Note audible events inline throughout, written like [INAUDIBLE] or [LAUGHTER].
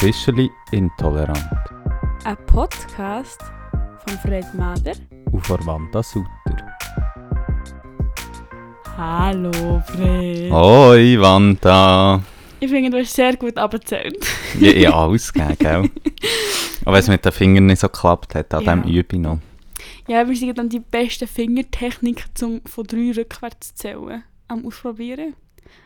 Officially Intolerant Ein Podcast von Fred Mader. und von Wanda Sutter. Hallo Fred. Hoi Wanda! Ich finde, du hast sehr gut abgezählt. Ja, ich alles gegeben, gell? [LAUGHS] Aber wenn es mit den Fingern nicht so geklappt hat, an Ja. dem übe ich noch. Ja, wir sind dann die beste Fingertechnik, um von drei rückwärts zu zählen, am Ausprobieren.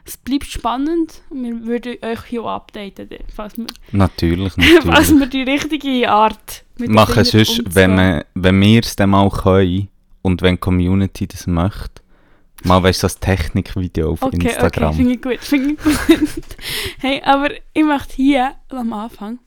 Es bleibt spannend und wir würden euch hier auch updaten, falls wir, Natürlich, [LAUGHS] falls natürlich. wir die richtige Art Machen sonst, umzugehen. wenn, wir- wenn wir es dann mal können und wenn die Community das möchte, mal weißt du, das Technikvideo auf Okay, Instagram. okay, finde ich gut, finde ich gut. [LAUGHS] hey, aber ich möchte hier am Anfang,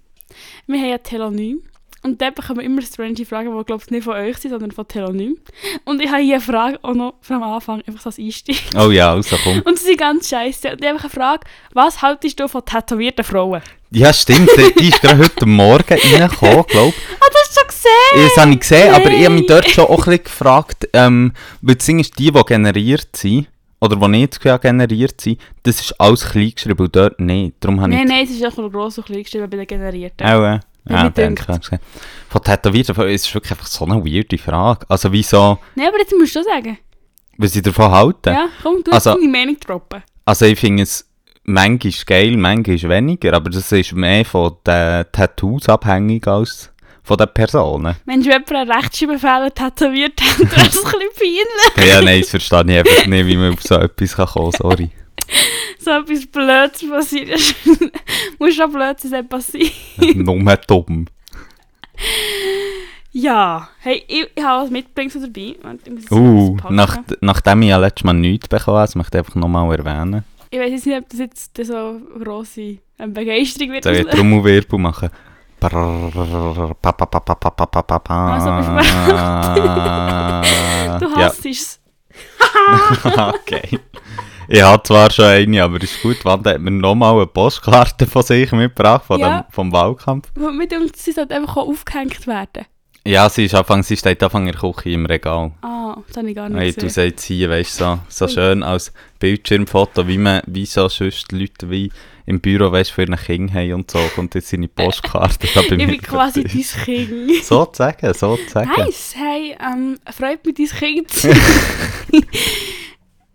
wir haben ja Telonym und dort bekommen wir immer strange Fragen, die glaube ich nicht von euch sind, sondern von Telonym. Und ich habe hier eine Frage auch noch vom Anfang, einfach so als Einstieg. [LAUGHS] Oh ja, also komm. Und sie sind ganz scheiße. Und ich habe eine Frage, was haltest du von tätowierten Frauen? Ja, stimmt, die ist gerade heute Morgen reingekommen, glaube ich. Ah, das hast du schon gesehen? Das habe ich gesehen, aber ich habe mich Nein. dort schon auch ein bisschen gefragt, ähm, weil das Ding ist, die, die generiert sind, oder die nicht generiert sind, das ist alles klein geschrieben und dort nicht. Darum habe Nein, ich... nein, es ist auch gross und klein geschrieben bei den Generierten. Auch, äh, Ja, dann. Von Tätowierten, es ist wirklich einfach so eine weirde Frage. Also wieso, Nein, aber jetzt musst du sagen. was sie davon halten? Ja, komm, du Also- hast deine Meinung droppen. Also ich finde es manchmal geil, manchmal weniger, aber das ist mehr von den Tattoos abhängig als von den Personen. Wenn du jemanden einen Rechtschreibfehler tätowiert hat, [LAUGHS] wäre es ein bisschen peinlich. ja, nein, das verstehe ich einfach nicht, wie man auf so etwas kann kommen kann, sorry. so etwas Blödes passiert. Muss schon blöd sein passieren. Nur dumm. Ja, hey, ich, ich habe was mitbringen dabei. Uh, nach, nachdem ich ja letztes Mal nichts bekommen habe, möchte ich einfach nochmal erwähnen. Ich weiß jetzt nicht, ob das jetzt so grosse Begeisterung wird. Soll ich Trommelwirbel machen? Also, du hast es. [LAUGHS] okay. Ich habe zwar schon eine, aber ist gut. Wanda hat mir nochmal eine Postkarte von sich mitgebracht, von Ja. dem, vom Wahlkampf. Mir denkt, sie sollte einfach auch aufgehängt werden. Ja, sie, ist Anfang, sie steht Anfang in der Küche im Regal. Ah, das habe ich gar nicht Hey, du gesehen. sagst hier, weißt du, so, so schön als Bildschirmfoto, wie man, wie so sonst Leute wie im Büro, weißt für ein Kind haben und so, kommt jetzt seine Postkarte da [LAUGHS] bei Ich mir. bin quasi dein Kind. [LAUGHS] So zu sagen, so zu sagen. Nice, hey, ähm, freut mich, dein Kind zu [LAUGHS] sein.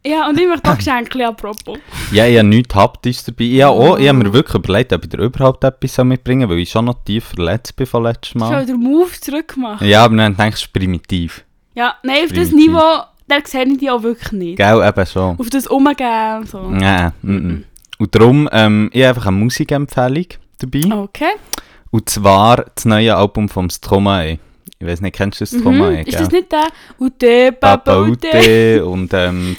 Ja, und ich möchte auch Geschenke apropos. Ja, ich habe nichts Haptisches dabei. Ich habe, auch, ich habe mir wirklich überlegt, ob ich dir überhaupt etwas mitbringen soll, weil ich schon noch tief verletzt bin von letztem Ich Mal. habe den Move zurückgemacht. Ja, aber dann denkst du, primitiv. Ja, nein, auf das Primitiv. Niveau, da sehe ich die auch wirklich nicht. Gell, eben schon. Auf das Umgehen und so. Nein, mm, mm. Und darum, ähm, ich habe einfach eine Musikempfehlung dabei. Okay. Und zwar das neue Album vom Stromae. Ich weiß nicht, kennst du das Mhm. Stromae? Ist das nicht der Ute, Papa? Ute [LAUGHS] und ähm,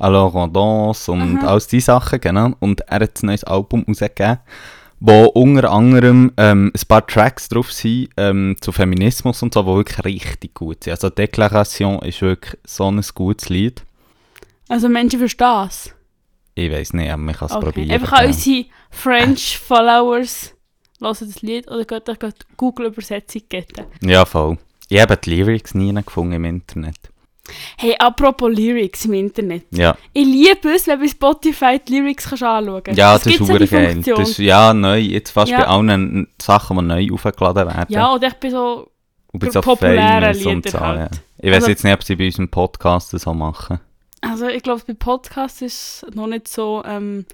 Alors on danse und Aha. all diese Sachen, genau. Und er hat ein neues Album rausgegeben, wo unter anderem ähm, ein paar Tracks drauf sind ähm, zu Feminismus und so, die wirklich richtig gut sind. Also Déclaration ist wirklich so ein gutes Lied. Also Menschen verstehen es. Ich weiß nicht, aber man kann es Okay. probieren. Einfach an gell. unsere French-Followers hören das Lied oder geht euch Google-Übersetzung geben. Ja, voll. Ich habe die Lyrics nie gefunden im Internet. Hey, apropos Lyrics im Internet. Ja, Ich liebe es, wenn du bei Spotify die Lyrics kannst anschauen kannst. ja Es das ist super geil. Das ist, ja, neu. Jetzt fast Ja. bei allen Sachen, die neu aufgeladen werden. Ja, oder ich bin so... Und bei für so populäre Famous und so, halt. ja. Ich weiß Also- jetzt nicht, ob sie bei unserem Podcast das so machen. Also ich glaube, bei Podcasts ist es noch nicht so ähm,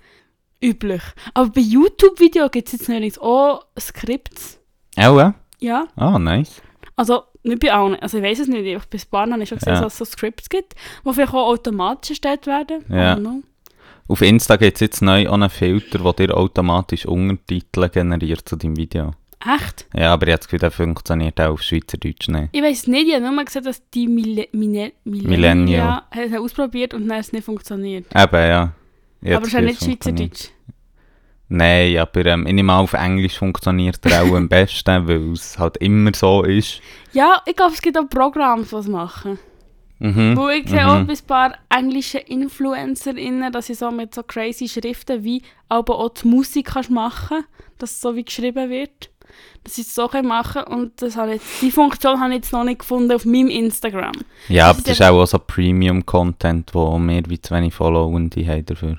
üblich. Aber bei YouTube-Videos gibt es jetzt neulich auch Skripts. Auch, ja? Ja, Ah, nice. also nicht bei allen. Also ich weiß es nicht. Ich bei ein paar habe ich schon gesehen, Ja. dass es so Skripts gibt, die vielleicht auch automatisch erstellt werden. Ja. Auf Insta gibt es jetzt neu einen Filter, der dir automatisch Untertitel generiert zu deinem Video. Echt? Ja, aber habe das Gefühl, funktioniert auch auf Schweizerdeutsch nicht. Ich weiß es nicht. Ich habe nur mal gesehen, dass die Mille Mine Millennial. Millennial ausprobiert und dann es nicht funktioniert. Eben, ja. Habe Aber es ist nicht. Schweizerdeutsch. Nein, aber ähm, ich nehme auf Englisch funktioniert er auch am besten, [LAUGHS] weil es halt immer so ist. Ja, ich glaube, es gibt auch Programme, die es machen. Mhm. Wo ich sehe mhm. auch ein paar englische InfluencerInnen, dass sie so mit so crazy Schriften wie aber auch die Musik kannst machen dass es so wie geschrieben wird. Dass sie es so machen und das habe jetzt, die Funktion habe ich jetzt noch nicht gefunden auf meinem Instagram. Ja, Das aber ist das ist auch so Premium-Content, wo mehr wie zu wenig Followende haben dafür.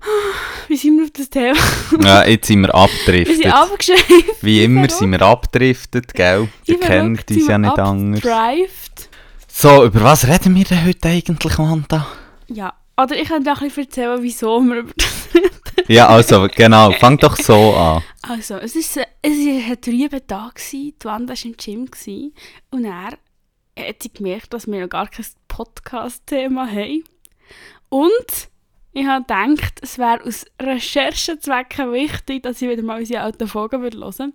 [SIGHS] wie sind wir auf das Thema? Ja, jetzt sind wir Wir sind abgedriftet. abgeschweift. Wie immer sind wir abgedriftet, gell? Ihr kennt uns ja nicht anders. abgedrived. So, über was reden wir denn heute eigentlich, Wanda? Ja, oder ich kann dir auch ein bisschen erzählen, wieso wir über das Ja, also, genau, fang doch so an. Also, es ist, äh, es war ein trüber Tag, gewesen, die Wanda war im Gym gewesen, und er hat sie gemerkt, dass wir noch gar kein Podcast-Thema haben. Und ich habe gedacht, es wäre aus Recherchezwecken wichtig, dass ich wieder mal unsere alten Folgen würde hören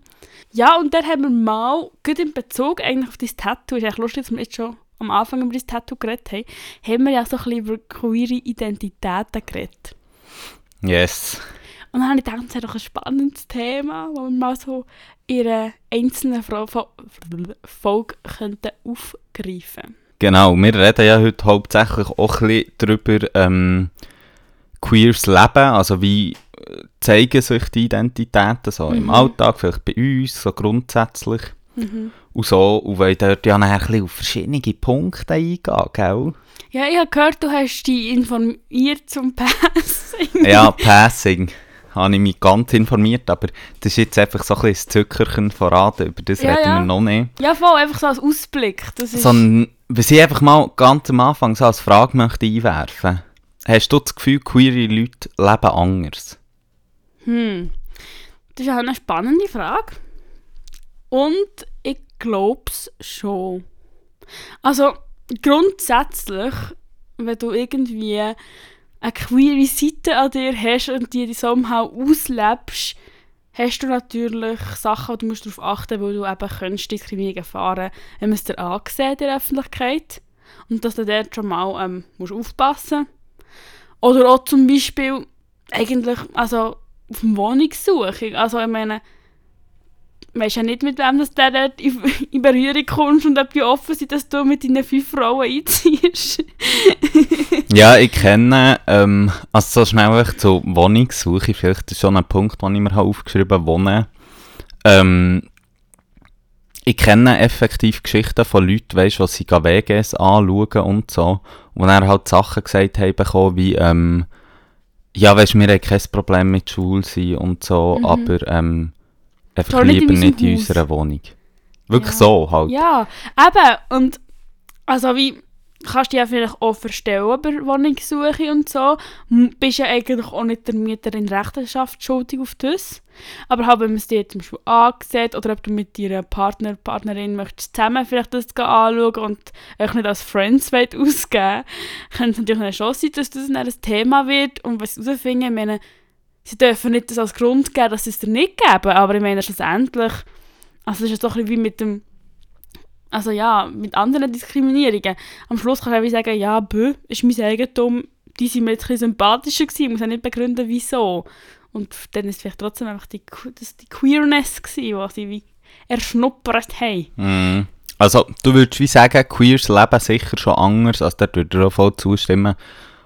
Ja, und dann haben wir mal, gut in Bezug eigentlich auf dein Tattoo, ist eigentlich lustig, dass wir jetzt schon am Anfang über dein Tattoo geredet haben, haben wir ja so ein bisschen über queere Identitäten geredet. Yes. Und dann habe ich gedacht, das ist doch ein spannendes Thema, das wir mal so einer einzelnen Fro- Fo- Folge könnten aufgreifen Genau, wir reden ja heute hauptsächlich auch ein bisschen darüber, ähm, queers Leben, also wie äh, zeigen sich die Identitäten so im Mhm. Alltag, vielleicht bei uns, so grundsätzlich. mhm. Und so, und wollen dort ja nachher ein bisschen auf verschiedene Punkte eingehen, gell? Ja, ich habe gehört, du hast dich informiert zum Passing. Ja, Passing. Habe ich mich ganz informiert, aber das ist jetzt einfach so ein bisschen das Zuckerchen verraten, über das Ja, reden ja. wir noch nicht. Ja, voll, einfach so als Ausblick. Das ist, Sondern, was ich einfach mal ganz am Anfang so als Frage möchte einwerfen. Hast du das Gefühl, queere Leute leben anders? hm, das ist auch eine spannende Frage. Und ich glaube es schon. Also, grundsätzlich, wenn du irgendwie eine queere Seite an dir hast und die somehow auslebst, hast du natürlich Sachen, wo du musst darauf achten musst, weil du eben könntest Diskriminierung erfahren wenn man es dir ansieht in der Öffentlichkeit. Und dass du dort schon mal ähm, musst aufpassen Oder auch zum Beispiel eigentlich, also auf dem Wohnungssuche. Also ich meine, weisst ja nicht, mit wem dass du dort in, Berührung kommst und ob die offen sind, dass du mit deinen fünf Frauen einziehst. [LAUGHS] Ja, ich kenne, ähm, also so schnell echt zur Wohnungssuche, vielleicht ist schon ein Punkt, den ich mir aufgeschrieben habe, wohnen. Ähm, ich kenne effektiv Geschichten von Leuten, weißt, die sie WGs anschauen und so, wo dann halt Sachen gesagt haben bekommen, wie, ähm, ja, weißt, wir haben kein Problem mit Schule sein und so, Mhm. aber, ähm, einfach in lieber nicht in Haus. unserer Wohnung. Wirklich Ja. so halt. Ja, eben. Und also wie kannst dich ja vielleicht auch verstellen bei Wohnungssuche und so. Bist ja eigentlich auch nicht der Mieter in Rechenschaft schuldig auf das. Aber halt, wenn man es dir zum Beispiel angesehen oder ob du mit deiner Partner, Partnerin möchtest zusammen vielleicht das anschauen und euch nicht als Friends wollt ausgeben könnte es natürlich schon sein, dass das ein Thema wird. Und was ich herausfinde, ich meine, sie dürfen nicht das als Grund geben, dass sie es dir nicht geben, aber ich meine schlussendlich, also es ist doch ein bisschen wie mit dem, also ja, mit anderen Diskriminierungen. Am Schluss kann ich auch sagen, ja, bö, ist mein Eigentum, die sind mir jetzt ein sympathischer gewesen, muss auch nicht begründen, wieso. Und dann ist vielleicht trotzdem einfach die, das die Queerness gewesen, die sie wie erschnuppert haben. Mm. Also, du würdest wie sagen, Queers leben sicher schon anders, also da würde ich auch voll zustimmen.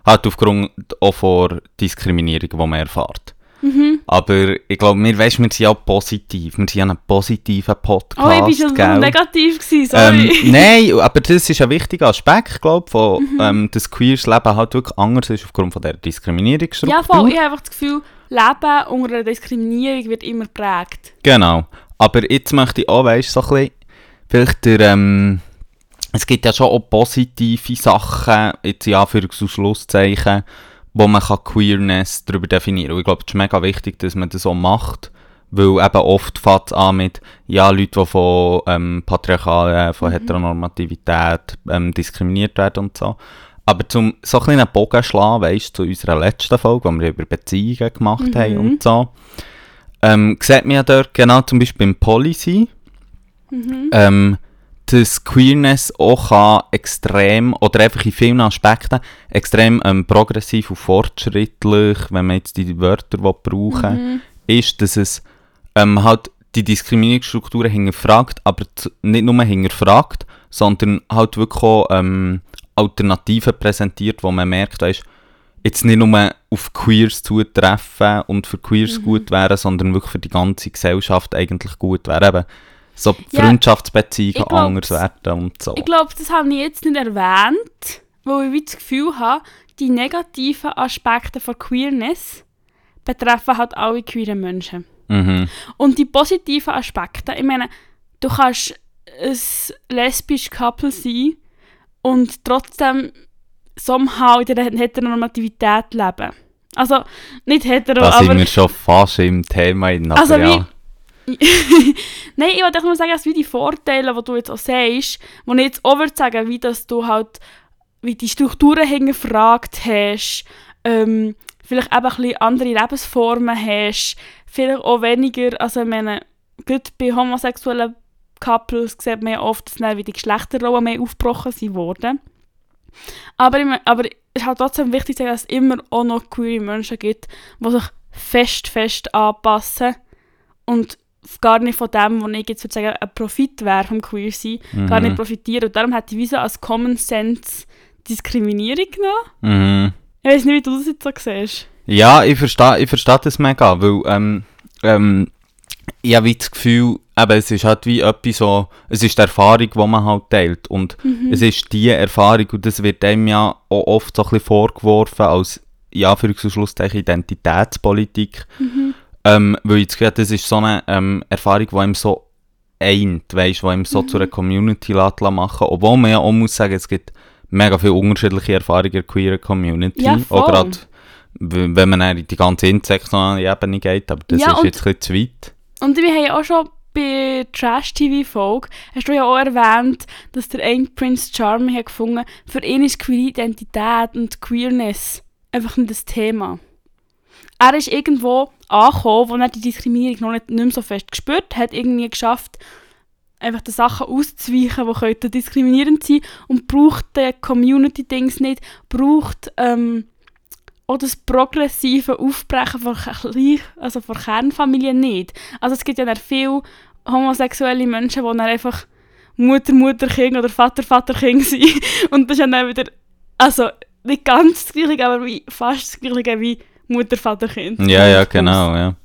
Halt aufgrund auch von Diskriminierung, die man erfährt. Mhm. Aber ich glaube, wir, weißt, wir sind ja positiv. Wir sind ja ein positiver Podcast. Oh, ich bin schon negativ gewesen, ähm, sorry. Nein, aber das ist ein wichtiger Aspekt, glaube von Mhm. ähm, dass Queers Leben halt wirklich anders ist aufgrund von der Diskriminierungsstruktur. ja, voll, ich habe einfach das Gefühl, Leben unter einer Diskriminierung wird immer geprägt. Genau. Aber jetzt möchte ich auch, weißt so ein bisschen, vielleicht der, ähm, es gibt ja schon auch positive Sachen, jetzt Anführungs- und Schlusszeichen, wo man kann Queerness darüber definieren kann. Ich glaube, es ist mega wichtig, dass man das so macht, weil eben oft fängt es an mit, ja, Leute, die von ähm, Patriarchalen, von Mhm. Heteronormativität ähm, diskriminiert werden und so. Aber zum so ein bisschen einen Bogen schlagen, weißt zu unserer letzten Folge, wo wir über Beziehungen gemacht haben Mhm. und so, ähm, sieht man ja dort genau zum Beispiel im Policy, Mhm. ähm, dass Queerness auch kann extrem, oder einfach in vielen Aspekten, extrem ähm, progressiv und fortschrittlich, wenn man jetzt die Wörter will brauchen Mhm. ist, dass es ähm, halt die Diskriminierungsstrukturen hinterfragt, aber nicht nur hinterfragt, sondern halt wirklich auch ähm, Alternativen präsentiert, wo man merkt, weißt, jetzt nicht nur auf Queers zutreffen und für Queers Mhm. gut wären, sondern wirklich für die ganze Gesellschaft eigentlich gut wären. So Ja, Freundschaftsbeziehungen ich glaub's. anders werden und so. Ich glaube, das habe ich jetzt nicht erwähnt, weil ich das Gefühl habe, die negativen Aspekte von Queerness betreffen halt alle queeren Menschen. Mhm. Und die positiven Aspekte, ich meine, du kannst ein lesbisches Couple sein und trotzdem somehow in der Heteronormativität leben. Also, nicht hetero, Da sind aber... wir schon fast im Thema in aber Also ja. [LAUGHS] Nein, ich wollte nur sagen, dass wie die Vorteile, die du jetzt auch sagst, wo ich jetzt auch sagen, wie dass du halt wie die Strukturen hingefragt hast, ähm, vielleicht eben ein bisschen andere Lebensformen hast, vielleicht auch weniger, also ich meine, gerade bei homosexuellen Couples sieht man ja oft, dass dann wie die Geschlechterrollen mehr aufgebrochen sind worden. Aber, ich meine, aber es ist halt trotzdem wichtig zu sagen, dass es immer auch noch queere Menschen gibt, die sich fest, fest anpassen und gar nicht von dem, was ich jetzt würde sagen, ein Profit wäre vom Queer sein, gar nicht Mhm. profitieren. Und darum hat die Visa als Common Sense Diskriminierung genommen. Mhm. Ich weiß nicht, wie du das jetzt so siehst. Ja, ich verstehe ich versteh das mega, weil ähm, ähm, ich habe das Gefühl, eben, es ist halt wie etwas so, es ist die Erfahrung, die man halt teilt und Mhm. es ist die Erfahrung und das wird einem ja auch oft so ein bisschen vorgeworfen als, ja, für Schlusszeichen Identitätspolitik, Mhm. Ähm, weil ich das Gefühl habe, das ist so eine ähm, Erfahrung, die einem so eint, weißt, die einem so Mhm. zu einer Community lässt machen obwohl man ja auch muss sagen, es gibt mega viele unterschiedliche Erfahrungen in der queeren Community, Ja, auch voll. gerade w- wenn man in die ganze intersektionale Ebene geht, aber das Ja, ist und- jetzt ein bisschen zu weit. Und wir haben ja auch schon bei Trash-TV-Folge, hast du ja auch erwähnt, dass der ein Prince Charming hat gefunden, für ihn ist queere Identität und Queerness einfach nicht das Thema. Er ist irgendwo angekommen, wo er die Diskriminierung noch nicht, nicht mehr so fest gespürt hat, irgendwie geschafft, einfach die Sachen auszuweichen, die diskriminierend sein und braucht die Community-Dings nicht, braucht ähm, auch das progressive Aufbrechen von, also von Kernfamilien nicht. Also es gibt ja viele homosexuelle Menschen, die dann einfach Mutter, Mutter, Kind oder Vater, Vater, Kind sind. [LAUGHS] Und das ist dann wieder, also nicht ganz das Gleiche, aber wie, fast das Gleiche wie Mutter, Vater, Kind. Ja, ja, genau, ja.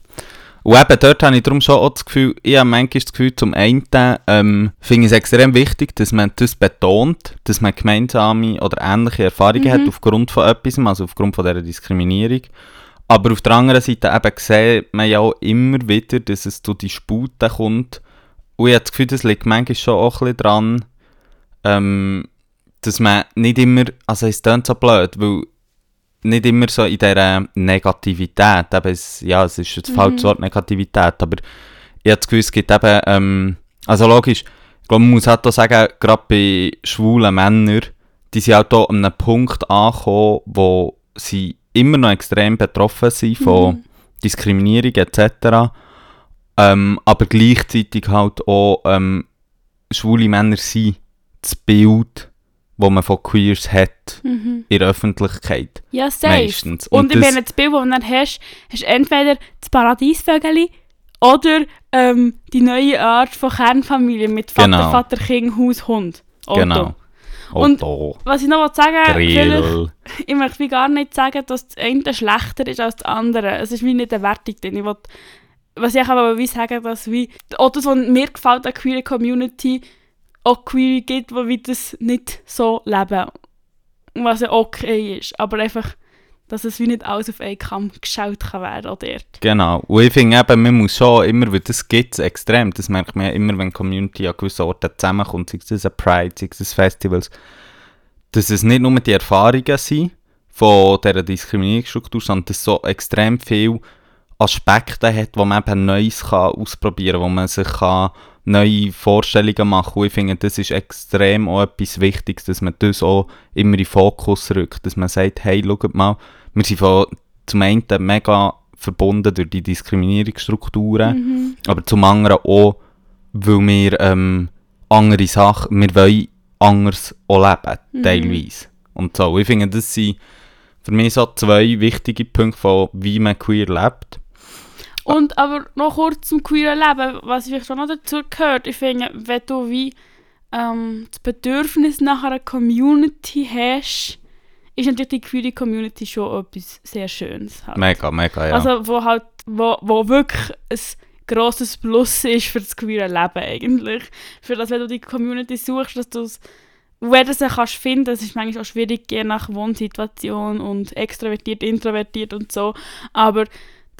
Und eben dort habe ich darum schon auch das Gefühl, ich habe manchmal das Gefühl, zum einen ähm, finde ich es extrem wichtig, dass man das betont, dass man gemeinsame oder ähnliche Erfahrungen Mhm. hat aufgrund von etwas, also aufgrund von dieser Diskriminierung. Aber auf der anderen Seite eben sieht man ja auch immer wieder, dass es zu Disputen kommt. Und ich habe das Gefühl, das liegt manchmal schon auch ein bisschen dran, ähm, dass man nicht immer, also es klingt so blöd, weil nicht immer so in dieser Negativität, eben es, ja, es ist das Mhm. falsche Wort Negativität, aber ich habe das Gefühl, es gibt eben, ähm, also logisch, ich glaube, man muss halt auch sagen, gerade bei schwulen Männern, die sind halt auch an einem Punkt angekommen, wo sie immer noch extrem betroffen sind von Mhm. Diskriminierung etc., ähm, aber gleichzeitig halt auch ähm, schwule Männer sind das Bild, das man von Queers hat Mhm. in der Öffentlichkeit. Ja, safe. Meistens. Und, Und ich meine, das Bild, das du dann hast, hast entweder das Paradiesvögel oder ähm, die neue Art von Kernfamilie mit Vater, Genau. Vater, Kind, Haus, Hund. Auto. Genau. Und- Otto, Was ich noch will sagen Grill. [LAUGHS] ich möchte gar nicht sagen, dass das eine schlechter ist als das andere. Es ist wie nicht eine Wertung drin. Ich will, was ich aber wie sagen, dass wie, auch das, was mir gefällt an der queer Community, auch queer gibt, die das nicht so leben. Was ja okay ist. Aber einfach, dass es wie nicht alles auf einen Kamm geschaut kann werden auch dort. Genau. Und ich finde eben, man muss schon immer, weil das gibt es extrem, das merkt man ja immer, wenn die Community an gewissen Orten zusammenkommt, sei es ein Pride, sei es Festivals, dass es nicht nur die Erfahrungen sind von dieser Diskriminierungsstruktur, sondern dass es so extrem viele Aspekte hat, wo man eben Neues kann ausprobieren kann, wo man sich kann neue Vorstellungen machen. Und ich finde, das ist extrem auch etwas Wichtiges, dass man das auch immer in den Fokus rückt, dass man sagt, hey, schaut mal, wir sind von, zum einen mega verbunden durch die Diskriminierungsstrukturen, Mhm. aber zum anderen auch, weil wir ähm, andere Sachen, wir wollen anders auch leben, Mhm. teilweise. Und so, ich finde, das sind für mich so zwei wichtige Punkte von, wie man queer lebt. Und aber noch kurz zum queeren Leben, was vielleicht schon noch dazu gehört. Ich finde, wenn du wie ähm, das Bedürfnis nach einer Community hast, ist natürlich die queere Community schon etwas sehr Schönes. Halt. Mega, mega, ja. Also wo halt, wo, wo wirklich ein grosses Plus ist für das queere Leben eigentlich. Für das, wenn du die Community suchst, dass du es du sie kannst finden, das ist manchmal auch schwierig, je nach Wohnsituation und extrovertiert, introvertiert und so, aber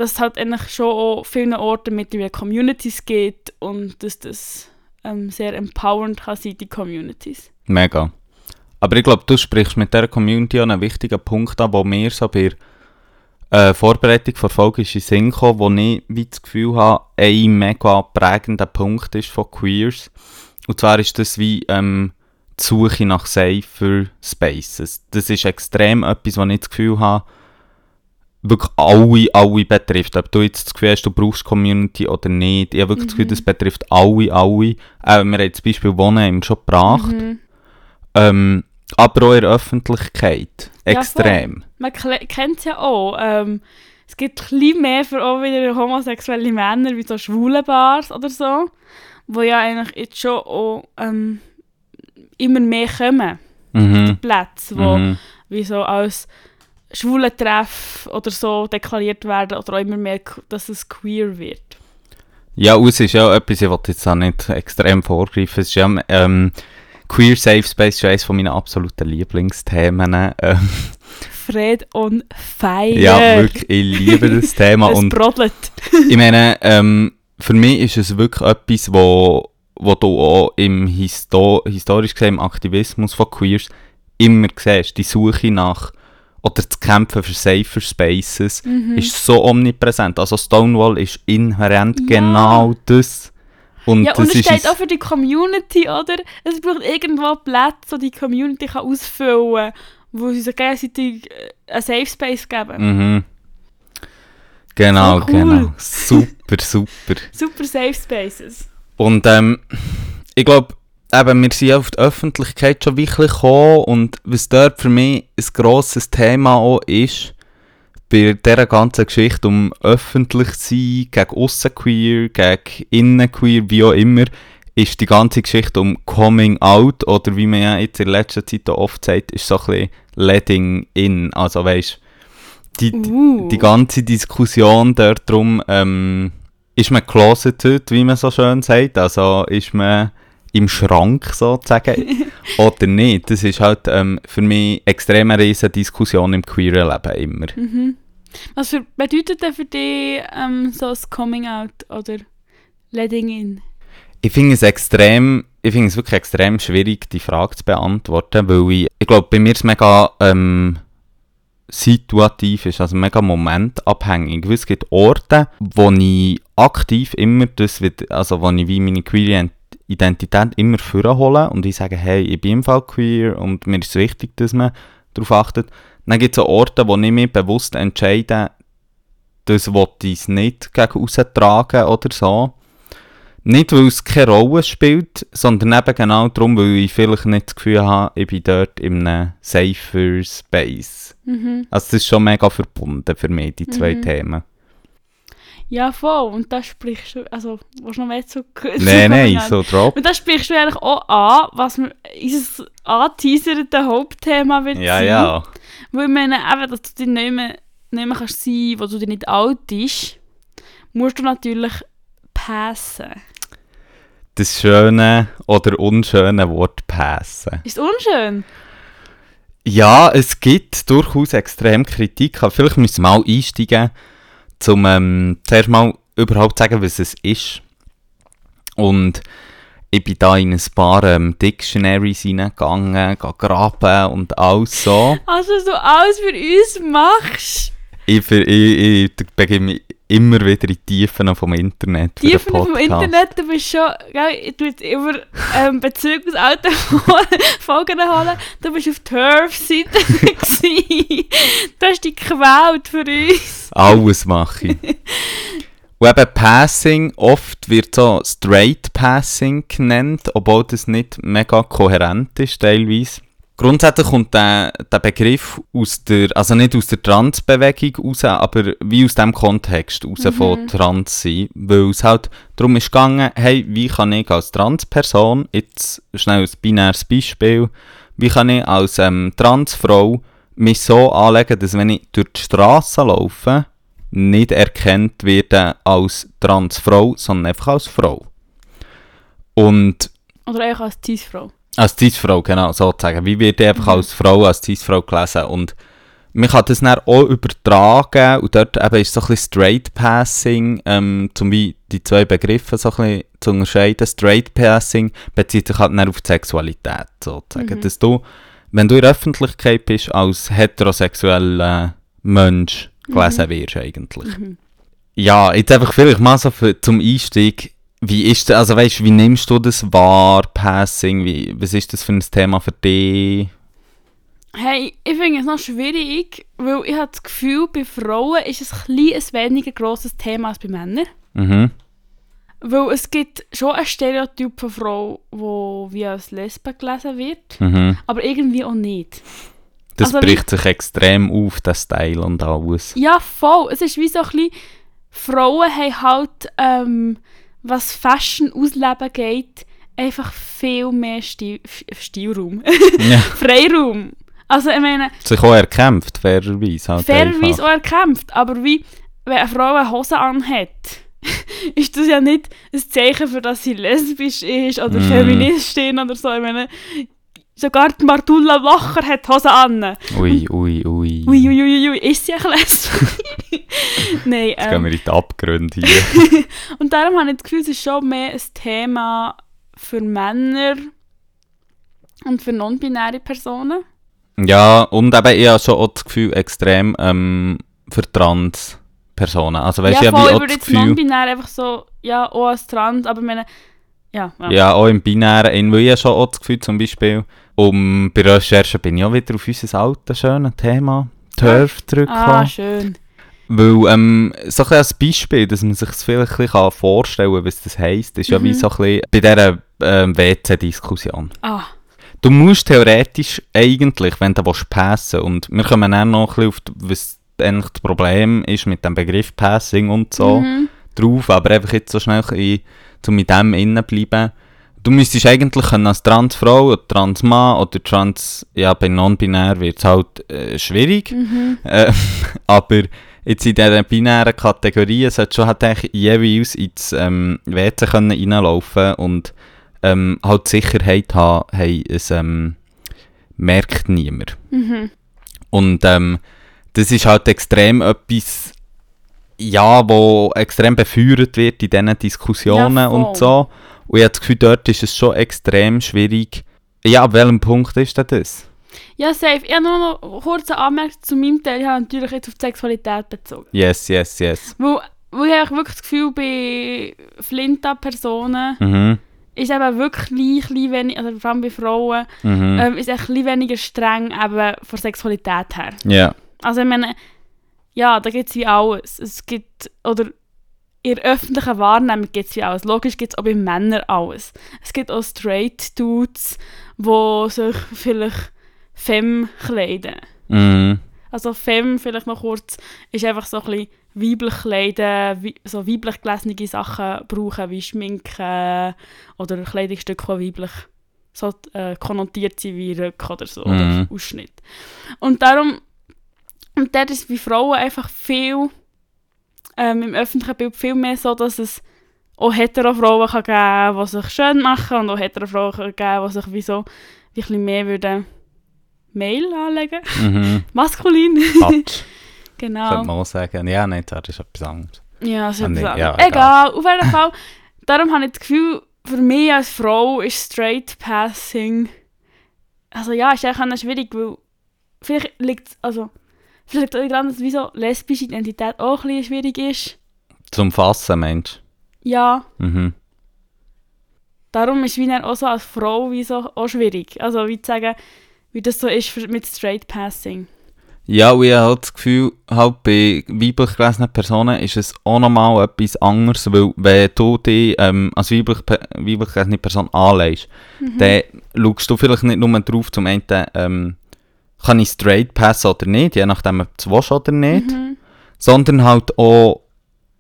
dass es halt eigentlich schon an vielen Orten mittlerweile Communities gibt und dass das ähm, sehr empowernd kann sein, die Communities. Mega. Aber ich glaube, du sprichst mit dieser Community auch einen wichtigen Punkt an, wo mir so bei äh, Vorbereitung der Folge ist in Sinn gekommen, wo ich wie das Gefühl habe, ein mega prägender Punkt ist von Queers. Und zwar ist das wie ähm, die Suche nach Safer Spaces. Das ist extrem etwas, was ich das Gefühl habe, wirklich alle, alle betrifft. Ob du jetzt das Gefühl hast, du brauchst Community oder nicht. Ich habe wirklich das Gefühl, Mhm. das betrifft alle, alle. Äh, wir haben das Beispiel Wohnen eben schon gebracht. Mhm. Ähm, aber auch in der Öffentlichkeit. Ja, Extrem. Man kennt es ja auch. Ähm, es gibt ein bisschen mehr für auch wieder homosexuelle Männer, wie so schwule Bars oder so, wo ja eigentlich jetzt schon auch ähm, immer mehr kommen. mhm. Plätze, wo Mhm. wie so als schwule Treff oder so deklariert werden oder auch immer mehr, dass es queer wird. Ja, es ist ja auch etwas, ich wollte jetzt auch nicht extrem vorgreifen. Es ist ja, ähm, Queer Safe Space ist eines von meinen absoluten Lieblingsthemen. Ähm, Fred on fire. ja, wirklich, ich liebe das [LAUGHS] Thema. Es und brodelt. ich meine, ähm, für mich ist es wirklich etwas, wo, wo du auch im Histo historisch gesehen im Aktivismus von Queers immer siehst. Die Suche nach oder das Kämpfen für Safer Spaces Mhm. ist so omnipräsent. Also Stonewall ist inhärent Ja. genau das. Und Ja, und es ist steht auch für die Community, oder? Es braucht irgendwo Plätze, wo die Community kann ausfüllen kann, wo sie sich gegenseitig äh, einen Safe Space geben. Mhm. Genau, So cool. genau. Super, super. [LAUGHS] Super Safe Spaces. Und ähm, ich glaube, eben, wir sind auf die Öffentlichkeit schon wirklich gekommen und was dort für mich ein grosses Thema auch ist, bei dieser ganzen Geschichte um öffentlich sein, gegen aussen queer, gegen innen queer, wie auch immer, ist die ganze Geschichte um Coming Out oder wie man ja jetzt in letzter Zeit auch oft sagt, ist so ein bisschen Letting In. Also weißt die, die, Uh. die ganze Diskussion dort drum, ähm, ist man closeted, wie man so schön sagt, also ist man im Schrank sozusagen [LAUGHS] oder nicht. Das ist halt ähm, für mich extrem eine riesige Diskussion im queeren Leben immer. Mhm. Was für, bedeutet denn für dich ähm, so das Coming Out oder Letting In? Ich finde es extrem, ich finde es wirklich extrem schwierig, die Frage zu beantworten, weil ich, ich glaube, bei mir ist es mega ähm, situativ, ist also mega momentabhängig. Weil Es gibt Orte, wo ich aktiv immer das, also wo ich wie meine queer Identität immer vorhole und ich sage, hey, ich bin im Fall queer und mir ist es wichtig, dass man darauf achtet. Dann gibt es auch Orte, wo ich mich bewusst entscheide, das will ich nicht gegen austragen oder so. Nicht, weil es keine Rolle spielt, sondern eben genau darum, weil ich vielleicht nicht das Gefühl habe, ich bin dort in einem safer Space. Mhm. Also das ist schon mega verbunden für mich, die zwei Mhm. Themen. Ja, voll. Und da sprichst du, also, du noch mehr zu [LAUGHS] Nein, nein, so drop. Und da sprichst du eigentlich auch an, was wir, unser anteaserte Hauptthema wird Ja, sein. ja. Weil ich meine, eben, dass du dich nicht mehr, nicht mehr kannst sein, wo du dich nicht outest, musst du natürlich passen. Das schöne oder unschöne Wort passen. Ist unschön? Ja, es gibt durchaus extrem Kritik, vielleicht müssen wir mal einsteigen, um ähm, zuerst mal überhaupt zu sagen, was es ist. Und ich bin da in ein paar ähm, Dictionaries reingegangen, graben und alles so. Also, du alles für uns machst. Ich, ver- ich, ich mich immer wieder in die Tiefen vom Internet von vom. Internet, du bist schon, gell, ich tue jetzt immer ähm, Bezug aus alten [LAUGHS] Folgen holen. Du bist auf Turf-Seite. Du hast dich gequält für uns. Alles mache ich. [LAUGHS] Und eben Passing, oft wird so Straight Passing genannt, obwohl das nicht mega kohärent ist teilweise. Grundsätzlich kommt der, der Begriff aus der, also nicht aus der Transbewegung raus, aber wie aus dem Kontext raus Mhm. von Trans sein, weil es halt darum ist gegangen, hey, wie kann ich als Transperson, jetzt schnell ein binäres Beispiel, wie kann ich als ähm, Transfrau mich so anlegen, dass wenn ich durch die Straße laufe, nicht erkannt werde als Transfrau, sondern einfach als Frau. Und Oder eigentlich als Cis-Frau. Als Cis-Frau, genau, sozusagen. Wie wird ich einfach Mhm. als Frau, als Cis-Frau gelesen? Und man kann das dann auch übertragen und dort eben ist so ein bisschen Straight Passing, ähm, zum Beispiel die zwei Begriffe so ein bisschen zu unterscheiden. Straight Passing bezieht sich halt dann auf die Sexualität, sozusagen. Mhm. Dass du, wenn du in der Öffentlichkeit bist, als heterosexueller Mensch gelesen wirst eigentlich. Mhm. Ja, jetzt einfach vielleicht mal so für, zum Einstieg. Wie ist das, also weißt, wie nimmst du das wahr, Passing? Wie, was ist das für ein Thema für dich? Hey, ich finde es noch schwierig, weil ich habe das Gefühl, bei Frauen ist es ein, ein weniger grosses Thema als bei Männern. Mhm. Weil es gibt schon ein Stereotyp von Frau, wo wie als Lesbe gelesen wird, Mhm. aber irgendwie auch nicht. Das Also bricht sich extrem auf, der Style und alles. Ja, voll. Es ist wie so ein bisschen, Frauen haben halt, ähm, was Fashion ausleben geht, einfach viel mehr Stil Stilraum. [LAUGHS] ja. [LAUGHS] Freiraum. Also ich meine, Sich auch erkämpft, fairerweise. Halt fairerweise auch erkämpft, aber wie, wenn eine Frau eine Hose anhat, [LAUGHS] ist das ja nicht ein Zeichen, für das sie lesbisch ist oder Mm. Feministin oder so. Ich meine, sogar die Martulla Lacher hat Hose an. Ui, ui, ui. Ui, ui, ui, ui, ist sie ein? [LAUGHS] Nein, Jetzt gehen ähm, wir in die Abgründe hier. [LAUGHS] und darum habe ich das Gefühl, es ist schon mehr ein Thema für Männer und für non-binäre Personen. ja, und eben, ich habe schon auch das Gefühl, extrem ähm, für Trans-Personen. Also weißt ja, ich voll, ich würde jetzt non-binär einfach so, ja, auch als Trans, aber meine, ja, ja. ja, auch im Binären, in- habe schon auch das Gefühl, zum Beispiel, um bei Recherchen bin ich auch wieder auf unser altes, schönes Thema, Turf, zurückgekommen. Ah, schön. Weil, ähm, so ein als Beispiel, dass man sich das vielleicht ein bisschen vorstellen kann, was das heisst, ist ja Mhm. wie so ein bisschen bei dieser ähm, WC-Diskussion. Ah, Du musst theoretisch eigentlich, wenn du willst, passen und wir kommen dann noch ein bisschen auf, die- was eigentlich das Problem ist mit dem Begriff Passing und so mhm. drauf, aber einfach jetzt so schnell ein bisschen, um mit dem innen bleiben. Du müsstest eigentlich können als Transfrau oder Transmann oder Trans, ja bei non-binär wird es halt äh, schwierig, Mhm. äh, [LAUGHS] aber jetzt in dieser binären Kategorie sollte schon halt jeweils ins ähm, WC können reinlaufen und ähm, halt Sicherheit haben, hey, es ähm, merkt niemand. Mhm. Und ähm, das ist halt extrem etwas, ja, wo extrem befeuert wird in diesen Diskussionen Ja, und so. Und ich habe das Gefühl, dort ist es schon extrem schwierig. Ja, ab welchem Punkt ist denn das? Ja, safe. Ich habe nur noch eine Anmerkung zu meinem Teil. Ich habe natürlich jetzt auf die Sexualität bezogen. Yes, yes, yes. Weil, weil ich habe wirklich das Gefühl, bei Flinta-Personen Mhm, ist eben wirklich ein bisschen wenig, also vor allem bei Frauen, mhm. ähm, ist ein bisschen weniger streng eben von Sexualität her. Ja, Also ich meine, ja, da gibt es wie alles. Es gibt, oder in der öffentlichen Wahrnehmung gibt es wie alles. Logisch gibt es auch bei Männern alles. Es gibt auch straight Dudes, die sich vielleicht femme kleiden. mhm. Also Femme, vielleicht noch kurz, ist einfach so ein bisschen weiblich kleiden, so weiblich gelesene Sachen brauchen, wie Schminken oder Kleidungsstücke, die weiblich so äh, konnotiert sind wie Röcke oder so, Mhm. oder Ausschnitt. Und darum, und dort ist bei Frauen einfach viel, ähm, im öffentlichen Bild viel mehr so, dass es auch hetero Frauen kann geben die sich schön machen und auch hetero Frauen kann geben die sich wie so wie ein bisschen mehr würden Mail anlegen mhm. [LAUGHS] Maskulin. Quatsch, [LAUGHS] genau. könnte man auch sagen. Ja, nicht, das ist etwas anderes. Ja, das ist Ah, etwas ja, anderes. Egal, auf jeden Fall. [LAUGHS] Darum habe ich das Gefühl, für mich als Frau ist Straight Passing. Also ja, ist eigentlich schwierig, weil vielleicht liegt es, also, vielleicht es daran, dass wie so lesbische Identität auch ein bisschen schwierig ist. Zum Fassen, Mensch. Ja, Mhm. darum ist wie dann auch so als Frau wie so auch schwierig. Also wie zu sagen, wie das so ist mit Straight Passing. Ja, und ich habe das Gefühl, halt bei weiblich gelesenen Personen ist es auch nochmal etwas anderes, weil wenn du dich ähm, als weiblich, weiblich gelesene Person anlegst, Mhm. dann schaust du vielleicht nicht nur drauf, zum einen, ähm, kann ich straight passen oder nicht, je nachdem, ob du es oder nicht, Mhm. sondern halt auch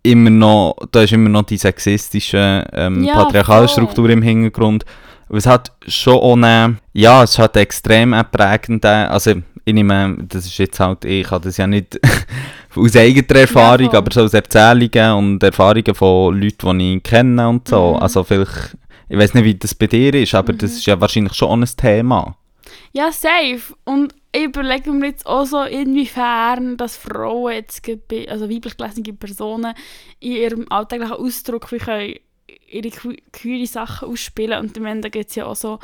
immer noch, da ist immer noch die sexistische, ähm, Ja, patriarchale voll. Struktur im Hintergrund. Aber es hat schon ohne, ja, es hat extrem einen prägenden, also ich nehme, das ist jetzt halt, ich habe das ja nicht [LAUGHS] aus eigener Erfahrung, voll. aber so aus Erzählungen und Erfahrungen von Leuten, die ich kenne und so. Mhm. Also vielleicht, ich weiß nicht, wie das bei dir ist, aber das Mhm. ist ja wahrscheinlich schon auch ein Thema. Ja, safe. Und ich überlege mir jetzt auch so, inwiefern, dass Frauen jetzt, also weiblich gelesene Personen, in ihrem alltäglichen Ausdruck wie können ihre queere Sachen ausspielen. Und am Ende gibt es ja auch so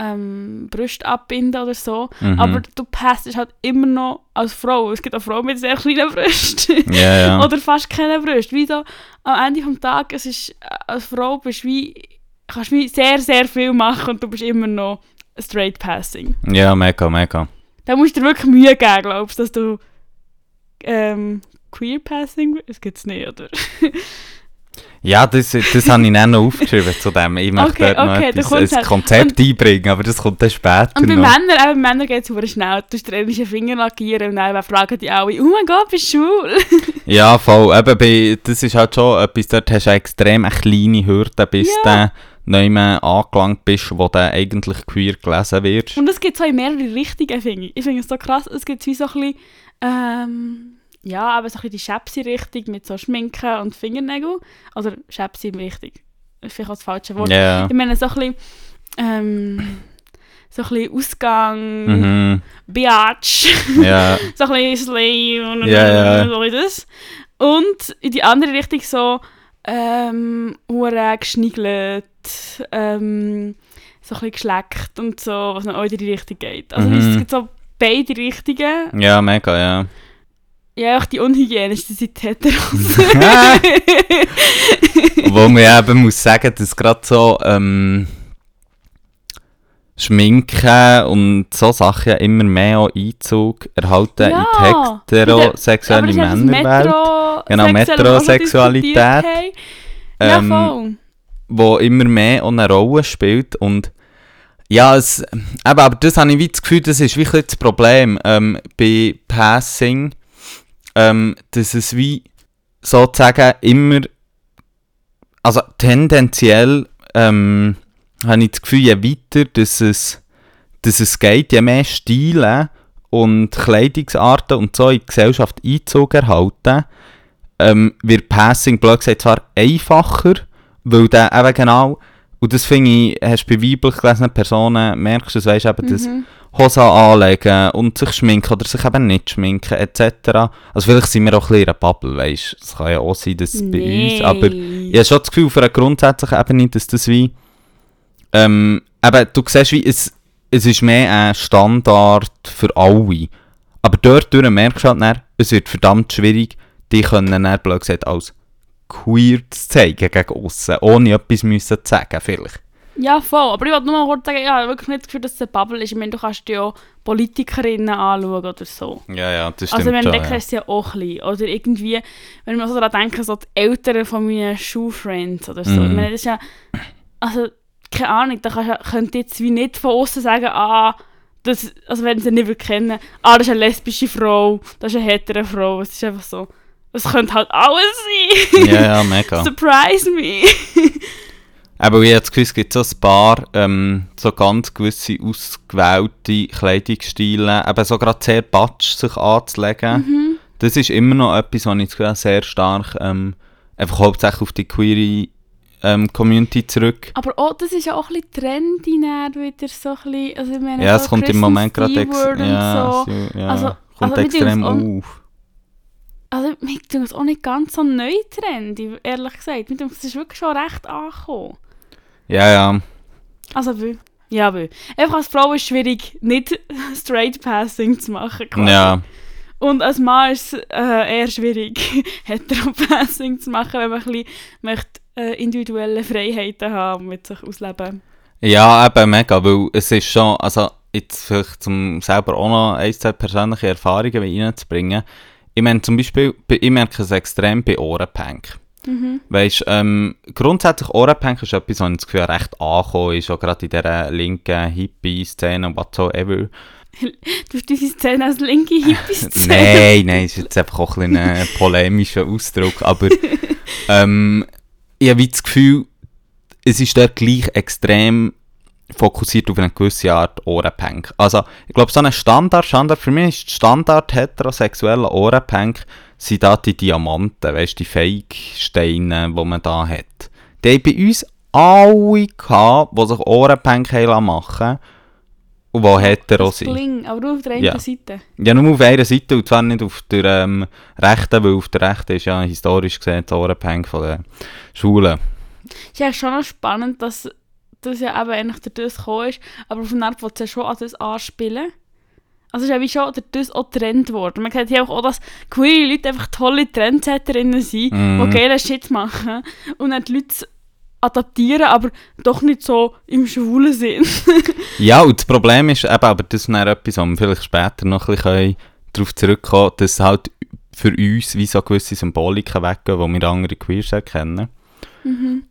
ähm, Brüste abbinden oder so. Mhm. Aber du passest halt immer noch als Frau. Es gibt auch Frauen mit sehr kleinen Brüsten. [LAUGHS] Ja, ja. [LAUGHS] Oder fast keine Brüste. Wie so, am Ende des Tages, ist, äh, als Frau bist wie, kannst du wie sehr, sehr viel machen und du bist immer noch straight passing. ja, mega, mega. Da musst du dir wirklich Mühe geben, glaubst du, dass du ähm, queer passing, das gibt es nicht, oder? [LAUGHS] Ja, das, das habe ich dann noch aufgeschrieben zu dem. Ich möchte Okay, dort noch okay, etwas, ein halt. Konzept einbringen, aber das kommt dann später Und bei noch. Männern, eben bei Männern geht es super schnell. Du musst dir ähnliche Finger lackieren und dann fragen die alle, oh mein Gott, bist du schwul? [LAUGHS] Ja, voll. Eben bei, das ist halt schon etwas, dort hast du extrem eine kleine Hürde, bis Ja. Nicht mehr angelangt bist, wo du eigentlich queer gelesen wirst. Und es gibt so in mehrere Richtungen, finde ich. Ich finde es so krass, es gibt wie so ein bisschen, ähm, ja, aber so ein bisschen die Schäpsi-Richtung mit so Schminken und Fingernägeln. Oder Schäpsi-Richtung. Vielleicht auch das falsche Wort. Ja. Ich meine so ein bisschen, ähm, so ein bisschen Ausgang, Mhm. Biatch, Ja. [LAUGHS] so ein bisschen Slay und ja. so wie das. Und in die andere Richtung so, ähm, geschniegelt, ähm, so ein bisschen geschleckt und so, was noch auch in die Richtung geht. Also Mhm. es gibt so beide Richtungen. ja, mega, ja. Ja, auch die unhygienischsten sind Heteros. [LAUGHS] [LAUGHS] Wo man eben muss sagen, dass gerade so ähm, Schminken und so Sachen immer mehr auch Einzug erhalten Ja, in die heterosexuelle Männerwelt, Metro Genau, Metrosexualität. Ja, Ähm, voll. Wo immer mehr eine Rolle spielt und ja, es, eben, aber das habe ich wie das Gefühl, das ist wirklich das Problem ähm, bei Passing, ähm, dass es wie sozusagen immer, also tendenziell ähm, habe ich das Gefühl, je weiter dass es, dass es geht, je mehr Stile und Kleidungsarten und so in die Gesellschaft Einzug erhalten, ähm, wird Passing, blöd gesagt, zwar einfacher, weil der eben genau, und das finde ich, hast du bei weiblich gelesenen Personen, merkst du es, weißt eben, das Mhm. Hosen anlegen und sich schminken oder sich eben nicht schminken, etc. Also vielleicht sind wir auch ein bisschen in einer Bubble, weißt du, es kann ja auch sein, dass bei uns, aber ich habe schon das Gefühl, auf einer grundsätzlichen Ebene, dass das wie, ähm, eben, du siehst wie, es, es ist mehr ein Standard für alle. Aber dort merkst du halt dann, es wird verdammt schwierig, die können dann, blöd gesagt, als queer zu zeigen gegen aussen, ohne etwas müssen zu sagen, vielleicht. Ja, voll. Aber ich wollte nur mal kurz sagen, ich habe wirklich nicht das Gefühl, dass es eine Bubble ist. Ich meine, du kannst dir ja Politikerinnen anschauen oder so. Ja, ja, das Also, wenn schon, dann kennst du ja auch ein. Oder irgendwie, wenn wir so daran denken, so die Eltern von meinen Schulfriends oder so. Mhm. Ich meine, das ist ja, also, keine Ahnung, da kannst könnt ihr jetzt wie nicht von außen sagen, ah, das, also wenn sie nicht kennen, ah, das ist eine lesbische Frau, das ist eine hetero Frau. Es ist einfach so, es könnte halt alles sein. Ja, ja, mega. [LAUGHS] Surprise me. [LAUGHS] Aber ich habe das Gefühl, es gibt so ein paar ähm, so ganz gewisse ausgewählte Kleidungsstile, eben so gerade sehr batsch sich anzulegen. Mhm. Das ist immer noch etwas, was ich das Gefühl habe, sehr stark ähm, einfach hauptsächlich auf die queere ähm, Community zurück. Aber auch, das ist ja auch ein bisschen trendy dann wieder so ein bisschen, also ich meine, Ja, es kommt im Moment gerade ex ja, so. ja, Also- kommt also extrem auf. Also mir tut es auch nicht ganz so neu trendy, ehrlich gesagt. Mir tut es ist wirklich schon recht angekommen. Ja, ja. Also weil, ja weil. Einfach als Frau ist es schwierig, nicht [LAUGHS] straight passing zu machen. quasi. Ja, Und als Mann ist es äh, eher schwierig, [LAUGHS] hetero passing zu machen, wenn man ein bisschen möchte, äh, individuelle Freiheiten haben mit sich ausleben. ja, eben mega, weil es ist schon, also jetzt vielleicht zum selber auch noch ein, zwei persönliche Erfahrungen reinzubringen. Ich meine zum Beispiel, bei- ich merke es extrem bei Ohrenpunk. Mhm. Weißt ähm, grundsätzlich Ohrenpunk ist etwas, was ich das Gefühl recht angekommen ist, auch gerade in dieser linken Hippie-Szene, whatsoever. [LAUGHS] Du hast diese Szene als linke Hippies nein, nein, ist jetzt einfach auch ein, bisschen ein [LAUGHS] polemischer Ausdruck, aber [LAUGHS] ähm, ich habe das Gefühl, es ist dort gleich extrem fokussiert auf eine gewisse Art Ohrenpunk. Also, ich glaube, so ein Standard, Standard, für mich ist Standard heterosexuelle Ohrenpunk, sind da die Diamanten, weißt du, die Fake-Steine, die man da hat. Die haben bei uns alle gehabt, die sich Ohrenpunk haben machen und die hetero Das sind. Bling, aber nur auf der einen Ja. Seite. Ja, nur auf einer Seite und zwar nicht auf der ähm, rechten, weil auf der rechten ist ja historisch gesehen das Ohrenpeng von den Schulen. Ist ja schon noch spannend, dass das ja eben eigentlich durch das gekommen ist, aber auf eine Art will es ja schon an das anspielen. Also es ist ja wie schon durch das auch Trend worden. Man sieht hier auch, dass queere Leute einfach tolle Trendsetterinnen sind, Mhm. die geile Shit machen und dann die Leute adaptieren, aber doch nicht so im schwulen Sinn. [LAUGHS] Ja, und das Problem ist eben, aber das ist dann etwas, wo wir vielleicht später noch ein bisschen darauf zurückkommen dass halt für uns wie so gewisse Symboliken weggehen, die wir andere Queers erkennen.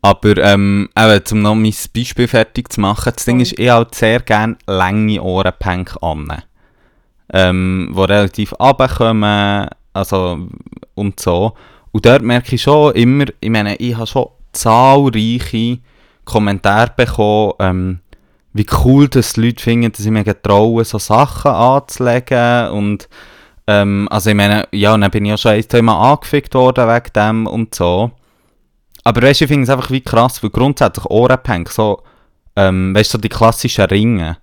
Aber ähm, eben, um noch mein Beispiel fertig zu machen, das Ding ist, ich halt sehr gerne lange Ohrenpänke an. Ähm, die relativ runterkommen, also und so. Und dort merke ich schon immer, ich meine, ich habe schon zahlreiche Kommentare bekommen, ähm, wie cool das die Leute finden, dass ich mir getraue, so Sachen anzulegen und ähm, also ich meine, ja, dann bin ich ja schon ein Thema angefickt worden wegen dem und so. Aber weißt du, ich finde es einfach wie krass, weil grundsätzlich Ohrenpänke, so, ähm, weißt du, so die klassischen Ringe,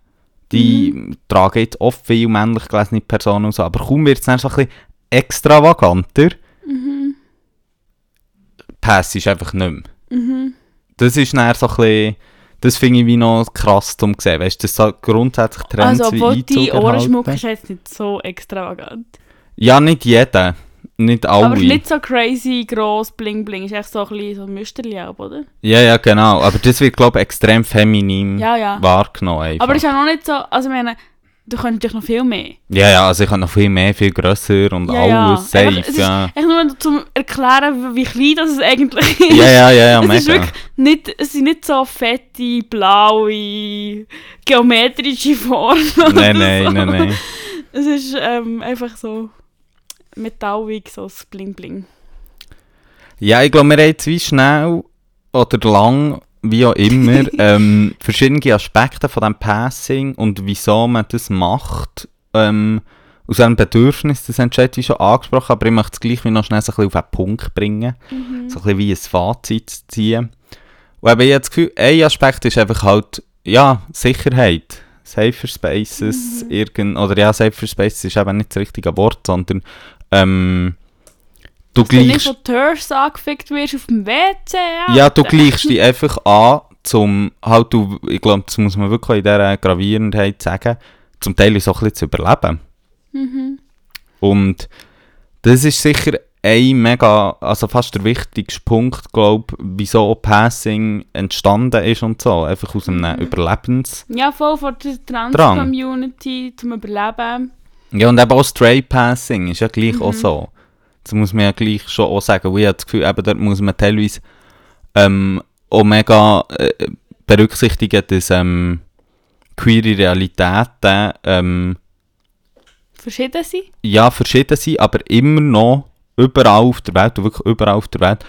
die tragen jetzt oft viele männlich gelesene Personen und so, aber kaum wird es dann so ein bisschen extravaganter, Pass ist einfach nicht mehr. mhm. Das ist dann so ein bisschen, das finde ich wie noch krass zum sehen, weißt du, das so grundsätzlich Trends Also, wie obwohl die Einzug Ohrenschmuck ist jetzt nicht so extravagant. Ja, nicht jeder, nicht alle. Aber nicht so crazy, gross, bling bling. Ist echt so ein bisschen so ein oder? Ja, ja, genau, aber das wird, glaube ich, extrem feminin Ja, ja. wahrgenommen einfach. Aber ist auch noch nicht so, also ich meine, du könntest noch viel mehr. Ja, ja, also ich habe noch viel mehr, viel grösser und Ja, ja. alles safe, Einfach, es ist ja. Echt nur zum Erklären, wie klein das eigentlich ist. Ja, ja, ja, ja, [LAUGHS] es, ist mega. wirklich nicht, es sind nicht so fette, blaue, geometrische Formen. [LAUGHS] Nein, nein, so. nein, nein. Es ist ähm, einfach so metallig, so das Bling Bling. Ja, ich glaube, wir haben jetzt wie schnell oder lang, wie auch immer, [LAUGHS] ähm, verschiedene Aspekte von diesem Passing und wieso man das macht. Ähm, aus einem Bedürfnis, das entscheidet wie schon angesprochen, aber ich möchte es gleich wie noch schnell so ein bisschen auf einen Punkt bringen. Mhm. So ein bisschen wie ein Fazit zu ziehen. Und eben, ich habe das Gefühl, ein Aspekt ist einfach halt, ja, Sicherheit. Safer Spaces, Mhm. irgend, oder ja, Safer Spaces ist eben nicht das richtige Wort, sondern ähm, du Dass du nicht gleichst von Turfs angefickt wirst auf dem WC. Ja, du Alter. gleichst dich einfach an, zum, halt, du, ich glaube, das muss man wirklich in dieser Gravierendheit sagen, zum Teil so ein bisschen zu überleben. Mhm. Und das ist sicher ein mega, also fast der wichtigste Punkt, glaube wieso Passing entstanden ist und so. Einfach aus einem Mhm. Überlebens... Ja, voll von der. Trans-Community zum Überleben. Ja, und eben auch Straight Passing ist ja gleich Mhm. auch so. Das muss man ja gleich schon auch sagen. Und ich habe das Gefühl, eben dort muss man teilweise ähm, auch mega äh, berücksichtigen, dass ähm, queere Realitäten ähm, Verschieden sind. ja verschieden sind, aber immer noch überall auf der Welt, wirklich überall auf der Welt,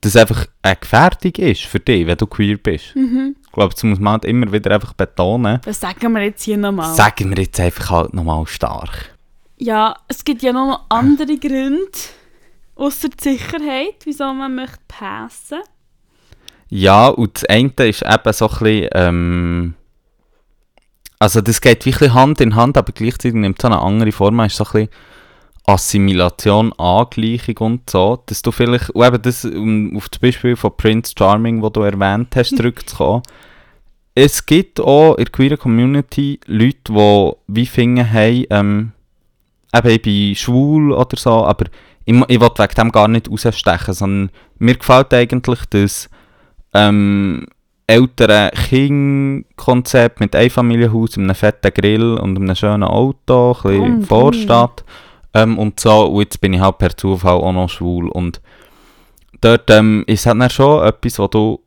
dass einfach eine Gefährdung ist für dich, wenn du queer bist. Mhm. Ich glaube, das muss man halt immer wieder einfach betonen. Das sagen wir jetzt hier nochmal. Sagen wir jetzt einfach halt nochmal stark. Ja, es gibt ja noch andere Gründe, außer die Sicherheit, wieso man möchte passen. Ja, und das eine ist eben so ein bisschen, ähm, also das geht wirklich Hand in Hand, aber gleichzeitig nimmt es auch eine andere Form, ist so ein bisschen Assimilation, Angleichung und so, dass du vielleicht, und eben das, um auf das Beispiel von Prince Charming, das du erwähnt hast, [LAUGHS] zurückzukommen, es gibt auch in der queeren Community Leute, die wie finden, hey, ähm, eben ich bin schwul oder so, aber ich, ich will wegen dem gar nicht rausstechen, sondern mir gefällt eigentlich das ähm, ältere Kind-Konzept mit Einfamilienhaus, einem fetten Grill und einem schönen Auto, ein bisschen bum. Vorstadt ähm, und so. Und jetzt bin ich halt per Zufall auch noch schwul. Und dort ähm, ist halt dann schon etwas, wo du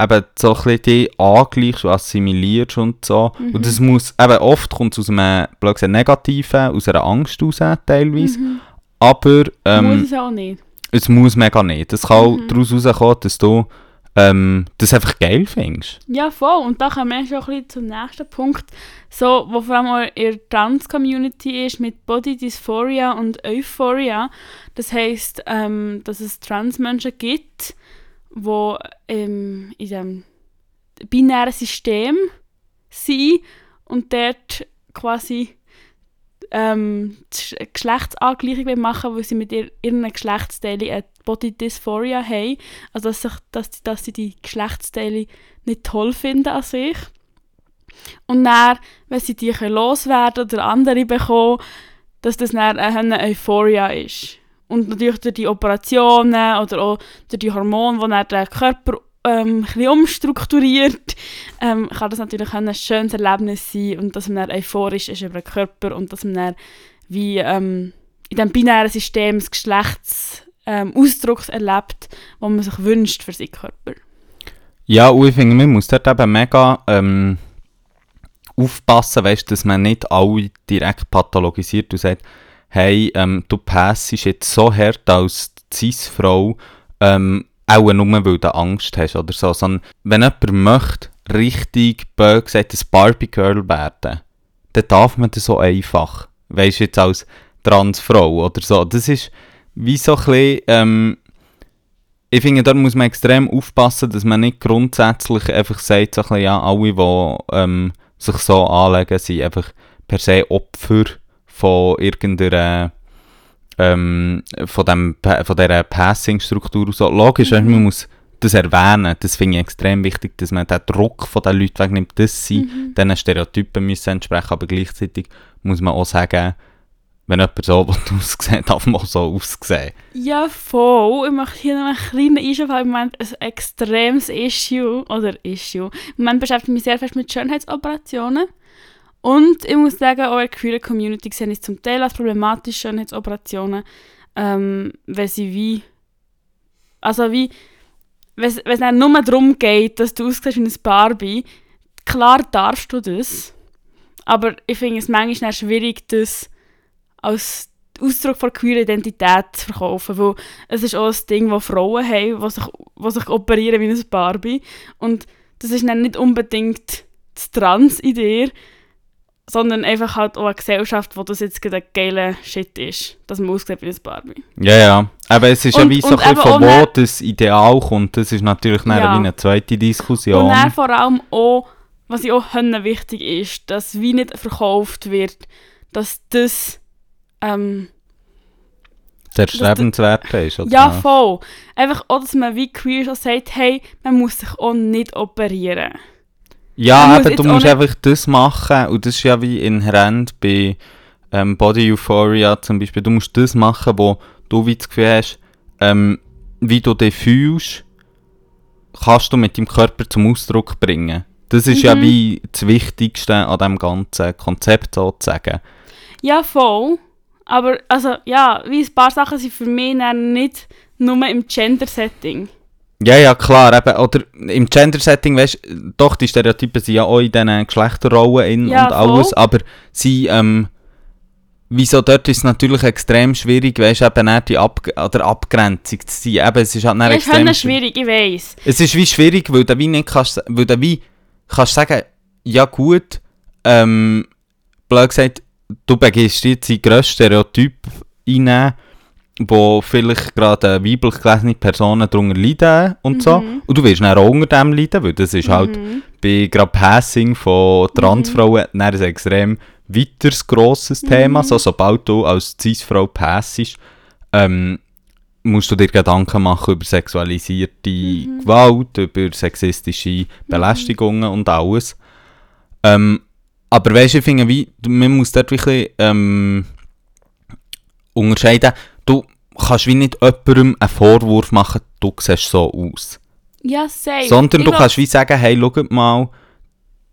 eben so ein bisschen dich angleichst und assimilierst und so. Mhm. Und das muss, eben oft kommt es aus einem, blöd gesagt, Negativen, aus einer Angst raus teilweise. Mhm. Aber ähm, Muss es auch nicht. es muss mega nicht. Es kann Mhm. auch daraus rauskommen, dass du ähm, das einfach geil findest. Ja, voll. Und da kommen wir schon ein bisschen zum nächsten Punkt, so, wo vor allem in der Trans-Community ist, mit Body Dysphoria und Euphoria. Das heisst, ähm, dass es Trans-Menschen gibt, die ähm, in diesem binären System sind und dort quasi ähm, Geschlechtsangleichung machen weil sie mit ihr, ihren Geschlechtsteilen eine Body Dysphoria haben. Also dass, sich, dass, dass sie die Geschlechtsteile nicht toll finden an sich. Und dann, wenn sie die loswerden oder andere bekommen, dass das dann eine Euphoria ist. Und natürlich durch die Operationen oder auch durch die Hormone, die dann den Körper ähm, ein umstrukturiert, ähm, kann das natürlich ein schönes Erlebnis sein und dass man dann euphorisch ist über den Körper und dass man dann wie ähm, in diesem binären System das Geschlechtsausdrucks ähm, erlebt, was man sich wünscht für seinen Körper. Ja, und ich finde, man muss dort eben mega ähm, aufpassen, weißt, dass man nicht alle direkt pathologisiert und sagt, hey, ähm, du passest jetzt so hart als Cis-Frau, ähm, auch nur, weil du Angst hast oder so, sondern wenn jemand möchte, richtig böse gesagt, ein Barbie-Girl werden, dann darf man das so einfach. Weißt du, jetzt als Transfrau oder so. Das ist wie so ein bisschen, ähm, ich finde, da muss man extrem aufpassen, dass man nicht grundsätzlich einfach sagt, so ein bisschen, ja, alle, die ähm, sich so anlegen, sind einfach per se Opfer von irgendeiner ähm, von, dem, von dieser Passing-Struktur so. Logisch, mhm. man muss das erwähnen, das finde ich extrem wichtig, dass man den Druck von den Leuten wegnimmt, dass sie mhm. diesen Stereotypen müssen entsprechen aber gleichzeitig muss man auch sagen, wenn jemand so [LAUGHS] aussieht, darf man auch so aussehen. Ja, voll. Ich mache hier noch einen kleinen Einschub, weil im Moment ein extremes Issue, oder Issue, im Moment beschäftigt mich sehr fest mit Schönheitsoperationen. Und ich muss sagen, auch in der queer Community sehe ich zum Teil als problematisch Schönheitsoperationen, ähm, weil sie wie, also wie, wenn es dann nur darum geht, dass du aussiehst wie ein Barbie, klar darfst du das, aber ich finde es manchmal schwierig, das als Ausdruck von queer Identität zu verkaufen, weil es ist auch ein Ding, das Frauen haben, die sich, die sich operieren wie ein Barbie. Und das ist dann nicht unbedingt das Trans in dir, sondern einfach halt auch eine Gesellschaft, wo das jetzt ein geiler Shit ist, dass man aussieht wie ein Barbie. Ja, ja. Aber es ist und, ja wie so ein von wo das Ideal kommt. Das ist natürlich ja. wie eine zweite Diskussion. Und dann vor allem auch, was ich auch wichtig ist, dass wie nicht verkauft wird, dass das ähm, der strebenswert ist, oder? Ja, voll. Einfach auch, dass man wie queer schon sagt, hey, man muss sich auch nicht operieren. Ja, eben, du musst einfach das machen und das ist ja wie inhärent bei ähm, Body Euphoria zum Beispiel. Du musst das machen, wo du wie das Gefühl hast, ähm, wie du dich fühlst, kannst du mit deinem Körper zum Ausdruck bringen. Das ist mhm. ja wie das Wichtigste an diesem ganzen Konzept sozusagen. Ja, voll. Aber also, ja, wie ein paar Sachen sind für mich nicht nur im Gender-Setting. Ja, ja, klar. Eben, oder im Gender-Setting, weißt du, doch, die Stereotypen sind ja auch in diesen Geschlechterrollen in ja, und alles, aber sie, ähm, wieso dort ist es natürlich extrem schwierig, weißt du, eben die Ab oder Abgrenzung zu sein. Eben, es ist halt ja, extrem ist schwierig, ich weiss. Es ist wie schwierig, weil du wie nicht kannst, weil du wie kannst sagen, ja gut, ähm, blöd gesagt, du begehst jetzt die grösste Stereotyp einnehmen, wo vielleicht gerade weiblich gelesene Personen darunter leiden und mhm. so. Und du wirst dann auch unter dem leiden, weil das ist halt mhm. bei gerade Passing von Transfrauen mhm. ein extrem weiteres grosses Thema. Mhm. So, sobald du als Cis-Frau passest, ähm, musst du dir Gedanken machen über sexualisierte mhm. Gewalt, über sexistische mhm. Belästigungen und alles. Ähm, aber weißt du, ich finde, wie, man muss dort wirklich ähm, unterscheiden, kannst wie nicht jemandem einen Vorwurf machen, du siehst so aus. Ja, safe. Sondern du kannst wie sagen, hey, schaut mal,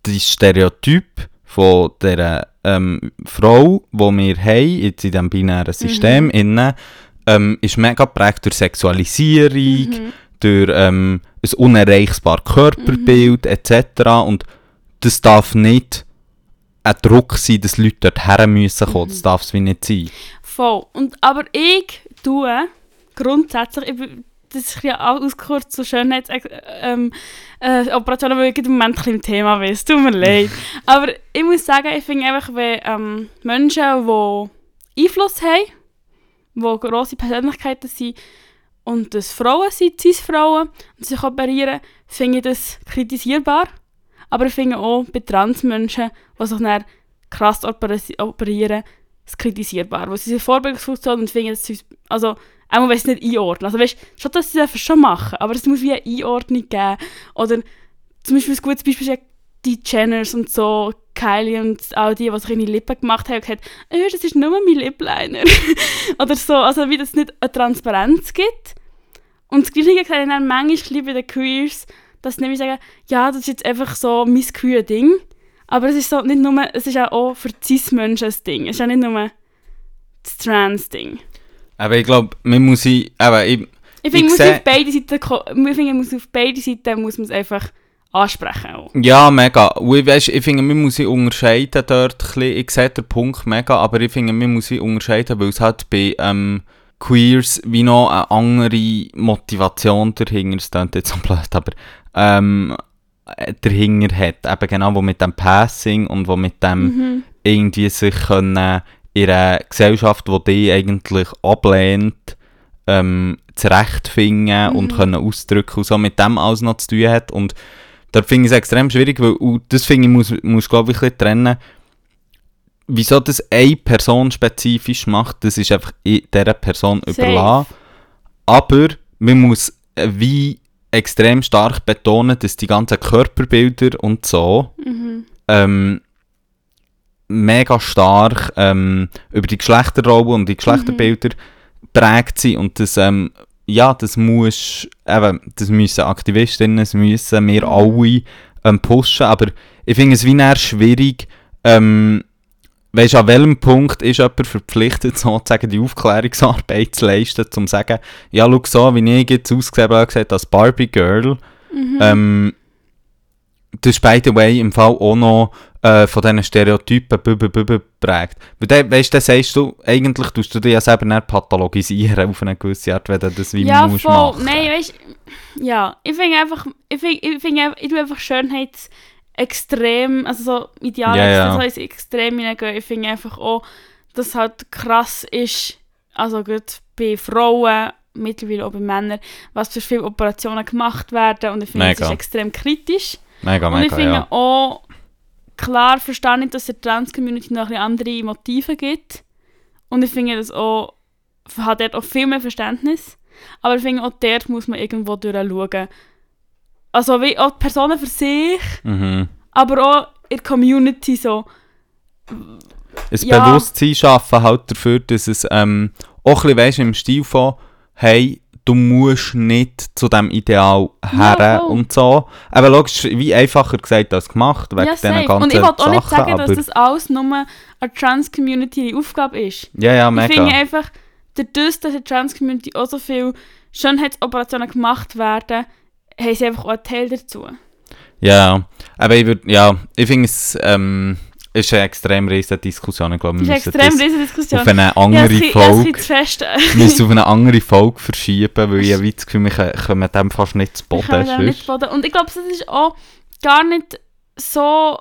das Stereotyp von dieser ähm, Frau, die wir haben, jetzt in diesem binären System, mhm. innen, ähm, ist mega geprägt durch Sexualisierung, mhm. durch ähm, ein unerreichbares Körperbild mhm. etc. Und das darf nicht ein Druck sein, dass Leute dort her müssen kommen. Das mhm. darf es wie nicht sein. Voll. Und, aber ich tue grundsätzlich, ich, das ist ja auch ausgekürzt zu Schönheitsoperationen, ähm, äh, weil ich im Moment ein im Thema bin. Es tut mir [LAUGHS] leid. Aber ich muss sagen, ich finde einfach, wenn ähm, Menschen, die Einfluss haben, die grosse Persönlichkeiten sind, und das Frauen sind, Cis-Frauen, und sich operieren, finde ich das kritisierbar. Aber ich finde auch bei Transmenschen, die sich dann krass operi- operieren, das kritisierbar. Weil sie sind Vorbildungsfunktion und finden, dass sie, also, auch wenn es nicht einordnen. Also weißt, schon, dass sie es schon machen, aber es muss wie eine Einordnung geben. Oder zum Beispiel ein gutes Beispiel ist die Jenners und so, Kylie und all die, die sich die Lippen gemacht haben und gesagt äh, das ist nur mein Lipliner. [LAUGHS] Oder so, also wie das nicht eine Transparenz gibt. Und das Gleiche gesagt dann manchmal bei den Queers, dass sie nämlich sagen, ja, das ist jetzt einfach so mein queer Ding. Aber es ist so nicht nur, es ist auch für Cis-Menschen ein Ding. Es ist auch nicht nur das Trans-Ding. Aber ich glaube, man muss sich, aber ich, Ich finde, Ich muss auf beide Seiten, ich finde, muss auf beide Seiten muss man es einfach ansprechen. Auch. Ja, mega. Und ich, weiss, ich finde, man muss sich unterscheiden dort ein bisschen. Ich sehe den Punkt mega, aber ich finde, man muss sich unterscheiden, weil es halt bei ähm, Queers wie noch eine andere Motivation dahinter, es klingt jetzt so blöd, aber ähm, äh, dahinter hat. Eben genau, wo mit dem Passing und wo mit dem Mhm. irgendwie sich können in einer Gesellschaft, die die eigentlich ablehnt, ähm, zurechtfinden und Mhm. können ausdrücken und so mit dem alles noch zu tun hat. Und da finde ich es extrem schwierig, weil und das finde ich, muss, muss glaube ich, ein bisschen trennen. Wieso das eine Person spezifisch macht, das ist einfach dieser Person Safe. überlassen. Aber man muss äh, wie extrem stark betonen, dass die ganzen Körperbilder und so Mhm. ähm, mega stark ähm, über die Geschlechterrollen und die Geschlechterbilder prägt sind und das, ähm, ja, das muss, eben, das müssen Aktivistinnen, das müssen wir Mhm. alle ähm, pushen, aber ich finde es wie schwierig, ähm, Weißt du, an welchem Punkt ist jemand verpflichtet, sozusagen die Aufklärungsarbeit zu leisten, um zu sagen, ja, schau so, wie ich jetzt ausgesehen habe, gesagt, als Barbie Girl, Mhm. ähm, das ist, by the way, im Fall auch noch äh, von diesen Stereotypen bübe, bübe prägt. Weil dann, weißt du, dann sagst du, eigentlich tust du dich ja selber nicht pathologisieren auf eine gewisse Art, wenn du das wie ja, musst voll. machen. Nein, weißt ja, ich finde einfach, ich finde, ich finde, einfach- ich tue einfach Schönheit extrem, also so Ideal, ja. das heißt extrem hineingehen. Ich finde einfach auch, dass es halt krass ist, also gut bei Frauen, mittlerweile auch bei Männern, was für viele Operationen gemacht werden und ich finde, das Mega. ist extrem kritisch. Mega, Und ich mega, finde ja. auch, klar verstehe ich, dass es der Trans-Community noch ein andere Motive gibt. Und ich finde das auch, hat dort auch viel mehr Verständnis. Aber ich finde auch dort muss man irgendwo durchschauen. Also wie auch die Personen für sich, Mhm. aber auch in der Community so. Ein Ja. Bewusstsein schaffen halt dafür, dass es ähm, auch ein bisschen, weißt, im Stil von, hey, du musst nicht zu diesem Ideal her Ja, voll. und so. Aber logisch, wie einfacher gesagt als gemacht, wegen ja, diesen ganzen Und ich wollte auch nicht sagen, dass das alles nur eine Trans-Community Aufgabe ist. Ja, ja, Ich mega. finde einfach, dadurch, dass in der Trans-Community auch so viele Schönheitsoperationen gemacht werden, haben sie einfach auch einen Teil dazu. Ja, aber ich würde, ja, ich finde es, ähm, ist eine extrem riesige Diskussion. Ich glaube, wir müssen eine extrem riesige Diskussion. auf eine andere ja, Folge, zu [LAUGHS] wir müssen auf eine andere Folge verschieben, weil ich habe das Gefühl, wir kommen dem fast nicht zu Boden. dem nicht sonst. boden. Und ich glaube, es ist auch gar nicht so.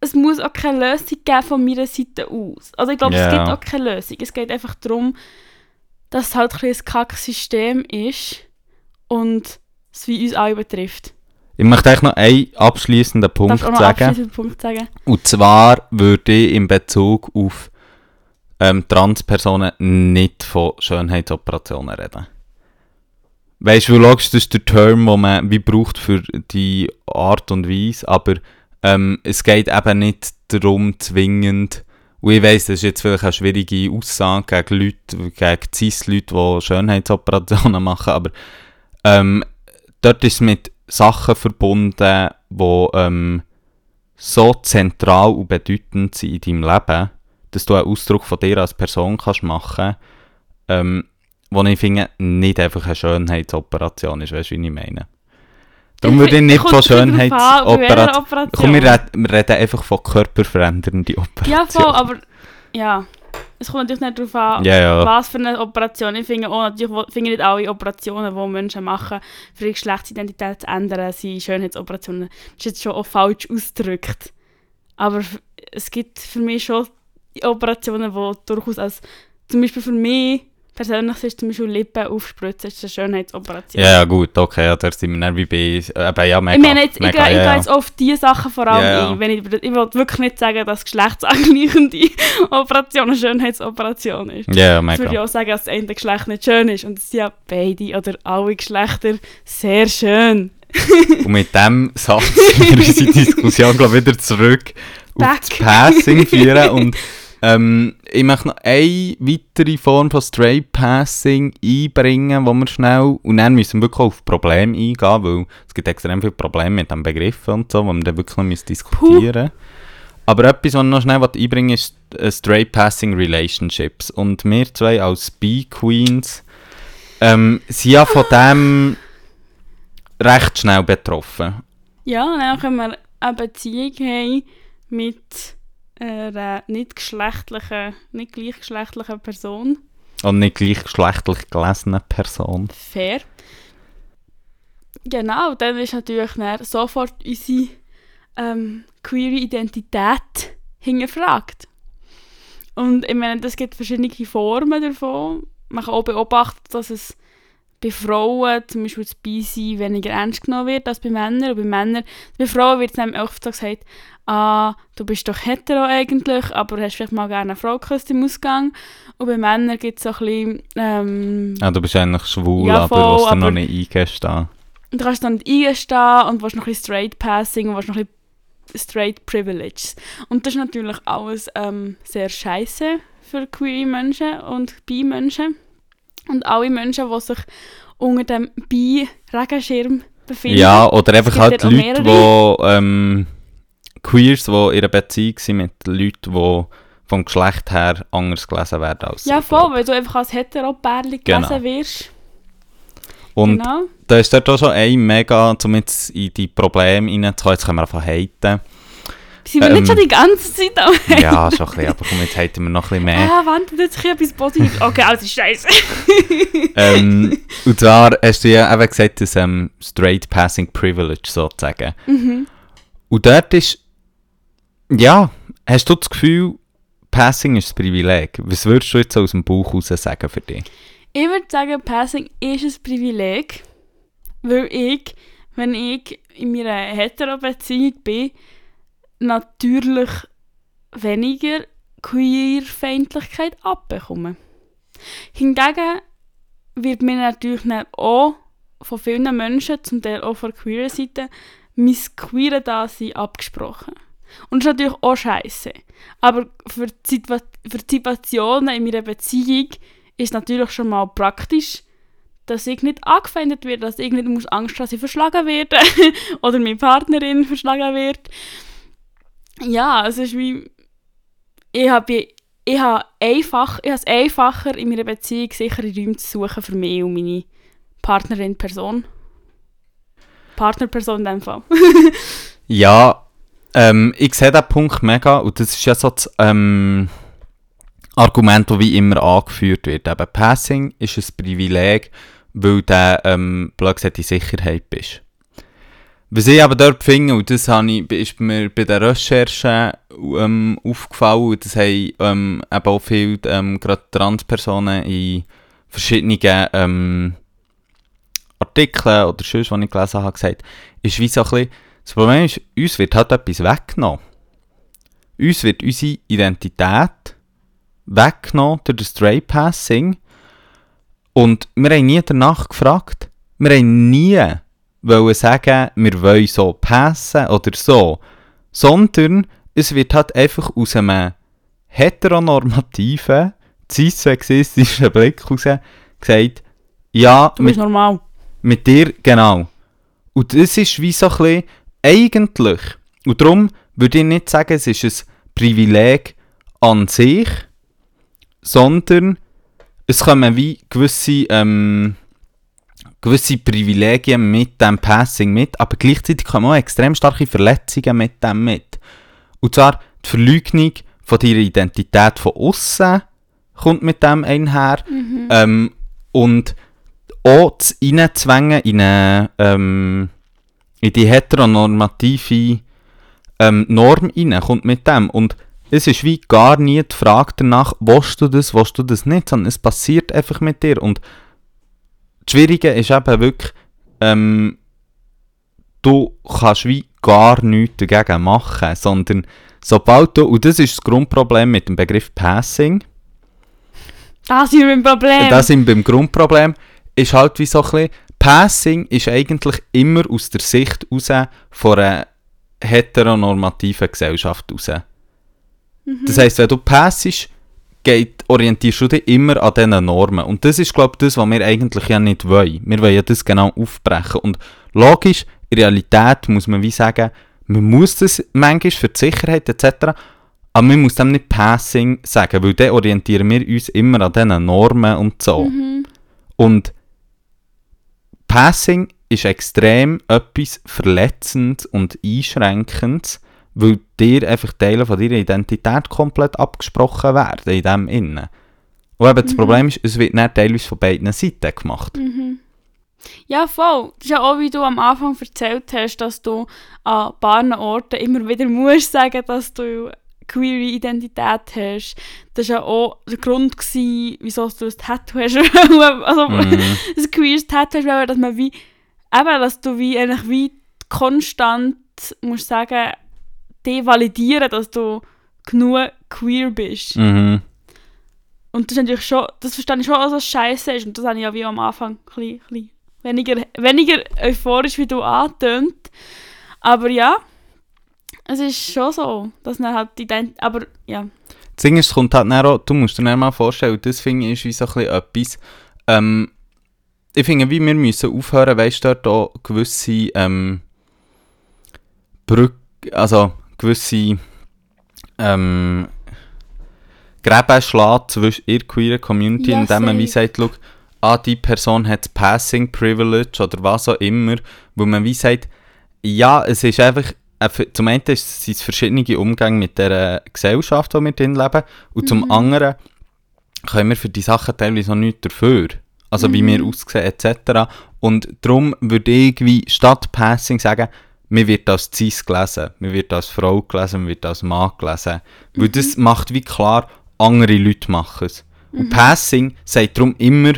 Es muss auch keine Lösung geben von meiner Seite aus. Also ich glaube, Ja. es gibt auch keine Lösung. Es geht einfach darum, dass es halt ein, ein Kacksystem ist und es wie uns alle betrifft. Ich möchte eigentlich noch einen abschließenden Punkt Darf ich auch noch sagen. Punkt sagen? Und zwar würde ich in Bezug auf ähm, Transpersonen nicht von Schönheitsoperationen reden. Weißt du, logisch, das ist der Term, den man wie braucht für die Art und Weise, aber ähm, es geht eben nicht darum, zwingend, und ich weiss, das ist jetzt vielleicht eine schwierige Aussage gegen Leute, gegen Cis-Leute, die Schönheitsoperationen [LAUGHS] machen, aber ähm, dort ist es mit Sachen verbunden, die ähm, so zentral und bedeutend sind in deinem Leben, dass du einen Ausdruck von dir als Person kannst machen ähm, wo ich finde, nicht einfach eine Schönheitsoperation ist, weißt du, wie ich meine? Darum würde ich nicht von Schönheitsoperation... Operation. Komm, wir reden, wir reden einfach von körperverändernden Operationen. Ja, voll, aber ja. Es kommt natürlich nicht darauf an, Ja, ja. was für eine Operation. Ich finde auch natürlich, finde nicht alle Operationen, die Menschen machen, für ihre Geschlechtsidentität zu ändern, sind Schönheitsoperationen. Das ist jetzt schon auch falsch ausgedrückt. Aber es gibt für mich schon Operationen, die durchaus als, zum Beispiel für mich, persönlich ist zum Beispiel Lippen aufspritzen, ist eine Schönheitsoperation. Ja, ja, gut, okay, ja, da sind wir dann wie bei, äh, ja, mega, ich meine, jetzt, ich, mega, gehe- ich ja, gehe ja. jetzt auf diese Sachen vor allem Ja, ja. ein. Wenn ich, ich will wirklich nicht sagen, dass geschlechtsangleichende [LAUGHS] Operation eine Schönheitsoperation ist. Ja, ja, Das würde ich mega. auch sagen, dass das eine Geschlecht nicht schön ist. Und es sind ja beide oder alle Geschlechter sehr schön. Und mit dem Satz [LAUGHS] sind wir unsere Diskussion, glaube ich, wieder zurück auf Back. das Passing führen. Und [LAUGHS] ähm, ich möchte noch eine weitere Form von Straight Passing einbringen, wo wir schnell, und dann müssen wir wirklich auf Probleme eingehen, weil es gibt extrem viele Probleme mit dem Begriff und so, wo wir dann wirklich noch diskutieren müssen. Aber etwas, was ich noch schnell einbringen ist äh, Straight Passing Relationships. Und wir zwei als B-Queens ähm, sind ja von dem [LAUGHS] recht schnell betroffen. Ja, und dann können wir eine Beziehung haben mit einer nicht geschlechtlichen, nicht gleichgeschlechtlichen Person. Und nicht gleichgeschlechtlich gelesene Person. Fair. Genau, dann ist natürlich dann sofort unsere ähm, queere Identität hingefragt. Und ich meine, es gibt verschiedene Formen davon. Man kann auch beobachten, dass es bei Frauen zum Beispiel das Beisein weniger ernst genommen wird als bei Männern. Und bei Männern, bei Frauen wird es nämlich oft so gesagt, ah, du bist doch hetero eigentlich, aber hast vielleicht mal gerne eine Frau geküsst im Ausgang. Und bei Männern gibt es so ein bisschen, ähm, Ja, du bist eigentlich schwul, Ja, aber voll, was du noch aber- nicht eingestehen. Und du kannst dann nicht eingestehen und willst noch ein bisschen straight passing und willst noch ein bisschen straight privileges. Und das ist natürlich alles ähm, sehr scheiße für queere Menschen und bi-Menschen. Und alle Menschen, die sich unter dem bi-Regenschirm befinden. Ja, oder einfach halt Leute, die ähm, Queers, die in einer Beziehung sind mit Leuten, die vom Geschlecht her anders gelesen werden als Ja, voll, weil du einfach als hetero-Pärchen Genau. gelesen wirst. Und genau. da ist dort auch schon ein mega, um jetzt in die Probleme reinzukommen, jetzt können wir einfach haten. Sind wir Ähm, nicht schon die ganze Zeit am ja, schon ein bisschen, aber komm, jetzt haten wir noch ein bisschen mehr. Ah, warte, jetzt ein bisschen etwas Positives. Okay, alles ist scheiße. [LAUGHS] ähm, und zwar hast du ja eben gesagt, das ähm, Straight Passing Privilege sozusagen. mhm. Und dort ist, ja, hast du das Gefühl, Passing ist ein Privileg? Was würdest du jetzt aus dem Bauch raus sagen für dich? Ich würde sagen, Passing ist ein Privileg, weil ich, wenn ich in meiner hetero-Beziehung bin, natürlich weniger Queerfeindlichkeit abbekomme. Hingegen wird mir natürlich auch von vielen Menschen, zum Teil auch von queeren Seite, mein queere Dasein abgesprochen. Und das ist natürlich auch scheiße. Aber für die, für die Situationen in meiner Beziehung ist natürlich schon mal praktisch, dass ich nicht angefeindet werde, dass ich nicht Angst haben, dass ich verschlagen werde [LAUGHS] oder meine Partnerin verschlagen wird. Ja, es ist wie ich habe ich habe einfach ich es einfacher in meiner Beziehung sichere Räume zu suchen für mich und meine Partnerin Person. Partnerperson in dem Fall. [LAUGHS] Ja, ähm, ich sehe den Punkt mega und das ist ja so das ähm, Argument, das wie immer angeführt wird. Eben, Passing ist ein Privileg, weil du ähm, blöd gesagt in Sicherheit bist. Was ich aber dort finde, und das ich, ist mir bei der Recherche ähm, aufgefallen, und das haben ähm, eben auch viele ähm, gerade Transpersonen in verschiedenen ähm, Artikeln oder sonst, die ich gelesen habe, gesagt, ist wie so ein bisschen, das Problem ist, uns wird halt etwas weggenommen. Uns wird unsere Identität weggenommen durch das Stray Passing. Und wir haben nie danach gefragt. Wir haben nie wollen sagen, wir wollen so passen oder so. Sondern es wird halt einfach aus einem heteronormativen, cis-sexistischen Blick heraus gesagt, ja, Du mit bist normal. mit dir, genau. Und das ist wie so ein bisschen, eigentlich, und darum würde ich nicht sagen, es ist ein Privileg an sich, sondern es kommen wie gewisse, ähm, gewisse Privilegien mit dem Passing mit, aber gleichzeitig kommen auch extrem starke Verletzungen mit dem mit. Und zwar die Verleugnung von deiner Identität von außen kommt mit dem einher. Ähm, und auch das Reinzwängen in, eine, ähm, in die heteronormative ähm, Norm rein, kommt mit dem. Und es ist wie gar nie die Frage danach, willst du das, willst du das nicht, sondern es passiert einfach mit dir. Und das Schwierige ist eben wirklich, ähm, du kannst wie gar nichts dagegen machen, sondern sobald du, und das ist das Grundproblem mit dem Begriff Passing, Das ist mein Problem. das sind beim Grundproblem, ist halt wie so ein bisschen, Passing ist eigentlich immer aus der Sicht raus von einer heteronormativen Gesellschaft raus. Das heisst, wenn du passest, geht, orientierst du dich immer an diesen Normen. Und das ist, glaube ich, das, was wir eigentlich ja nicht wollen. Wir wollen ja das genau aufbrechen. Und logisch, in Realität muss man wie sagen, man muss das manchmal für die Sicherheit etc., aber man muss dem nicht Passing sagen, weil dann orientieren wir uns immer an diesen Normen und so. Und Passing ist extrem etwas Verletzendes und Einschränkendes, weil dir einfach Teile von deiner Identität komplett abgesprochen werden in dem Innen. Und eben das Problem ist, es wird nicht teilweise von beiden Seiten gemacht. Ja, voll. Das ist ja auch, wie du am Anfang erzählt hast, dass du an paar Orten immer wieder musst sagen, dass du queere Identität hast. Das war ja auch der Grund, gewesen, wieso du ein Tattoo hast. [LAUGHS] also, Mhm. [LAUGHS] ein queeres Tattoo hast, weil dass man wie, eben, dass du wie, eigentlich wie konstant, musst sagen, die validieren, dass du genug queer bist. Mhm. Und das ist natürlich schon, das verstehe ich schon, dass das scheiße ist. Und das habe ich ja wie am Anfang ein bisschen, weniger, weniger euphorisch wie du angetönt. Aber ja, es ist schon so, dass man halt die aber ja. Das Ding ist, kommt halt dann auch, du musst dir dann mal vorstellen, das finde ich ist wie so ein bisschen etwas, ähm, ich finde, wie wir müssen aufhören, weißt du, dort auch gewisse, ähm, Brück, also gewisse, ähm, Gräben schlagen zwischen ihrer queeren Community, Ja, indem man wie sagt, schau, ah, die Person hat Passing Privilege oder was auch immer, wo man wie sagt, ja, es ist einfach, äh, zum einen ist- sind es verschiedene Umgänge mit der Gesellschaft, in der wir drin leben, und zum anderen können wir für die Sachen teilweise noch nichts dafür. Also wie wir aussehen etc. Und darum würde ich wie statt Passing sagen, mir wird als Cis gelesen, mir wird als Frau gelesen, mir wird als Mann gelesen. Weil das macht wie klar, andere Leute machen es. Und Passing sagt darum immer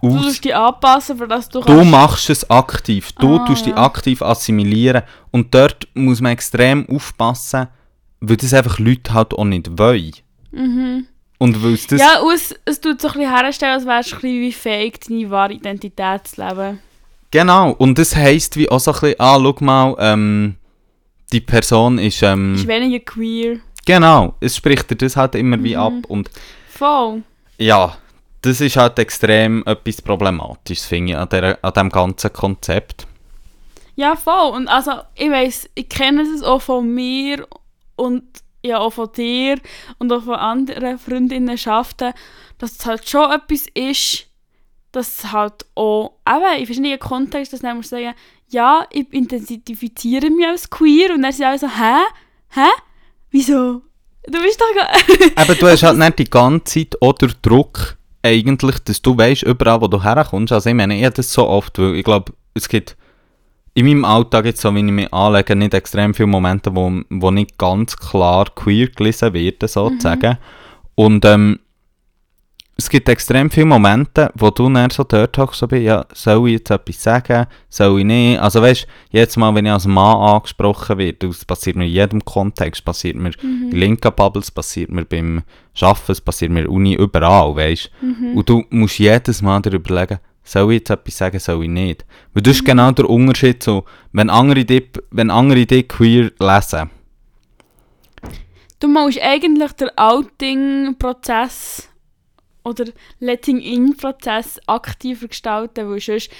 Du aus, musst dich anpassen, für dass du Du machst es aktiv. Du Ah, tust dich ja. aktiv assimilieren. Und dort muss man extrem aufpassen, weil das einfach Leute halt auch nicht wollen. Und weil es das... Ja, und es, es tut so ein bisschen herstellen, als wärst du ein bisschen wie fake, deine wahre Identität zu leben. Genau. Und das heisst wie auch so ein bisschen, ah, schau mal, ähm, die Person ist... Ähm, Ist weniger queer. genau. Es spricht dir das halt immer wie Mhm. ab. Und Voll. ja, das ist halt extrem etwas Problematisches, finde ich, an, der, an dem ganzen Konzept. Ja, voll. Und also, ich weiss, ich kenne das auch von mir und ja auch von dir und auch von anderen Freundinnenschaften, dass es halt schon etwas ist, dass halt auch, eben in verschiedenen Kontexten, dass man muss sagen, ja, ich identifiziere mich als queer und dann sind alle so, hä? Hä? Wieso? Du bist doch gar... [LAUGHS] Aber du hast halt nicht die ganze Zeit den Druck, eigentlich, dass du weißt, überall, wo du herkommst. Also ich meine, ich habe das so oft, weil ich glaube, es gibt in meinem Alltag, jetzt so wie ich mich anlege, nicht extrem viele Momente, wo, wo nicht ganz klar queer gelesen werden, sozusagen. Und ähm, es gibt extrem viele Momente, wo du dann so dort hockst, so bin, ja, soll ich jetzt etwas sagen, soll ich nicht? Also weißt jetzt mal, wenn ich als Mann angesprochen werde, das passiert mir in jedem Kontext, passiert mir in linken Bubbles, passiert mir beim Arbeiten, es passiert mir Uni, überall, weißt Und du musst jedes Mal dir überlegen, soll ich jetzt etwas sagen, soll ich nicht? Weil das ist genau der Unterschied so, wenn andere dich, wenn andere dich queer lesen, Du musst eigentlich den Outing-Prozess oder Letting-In-Prozess aktiver gestalten, weil sonst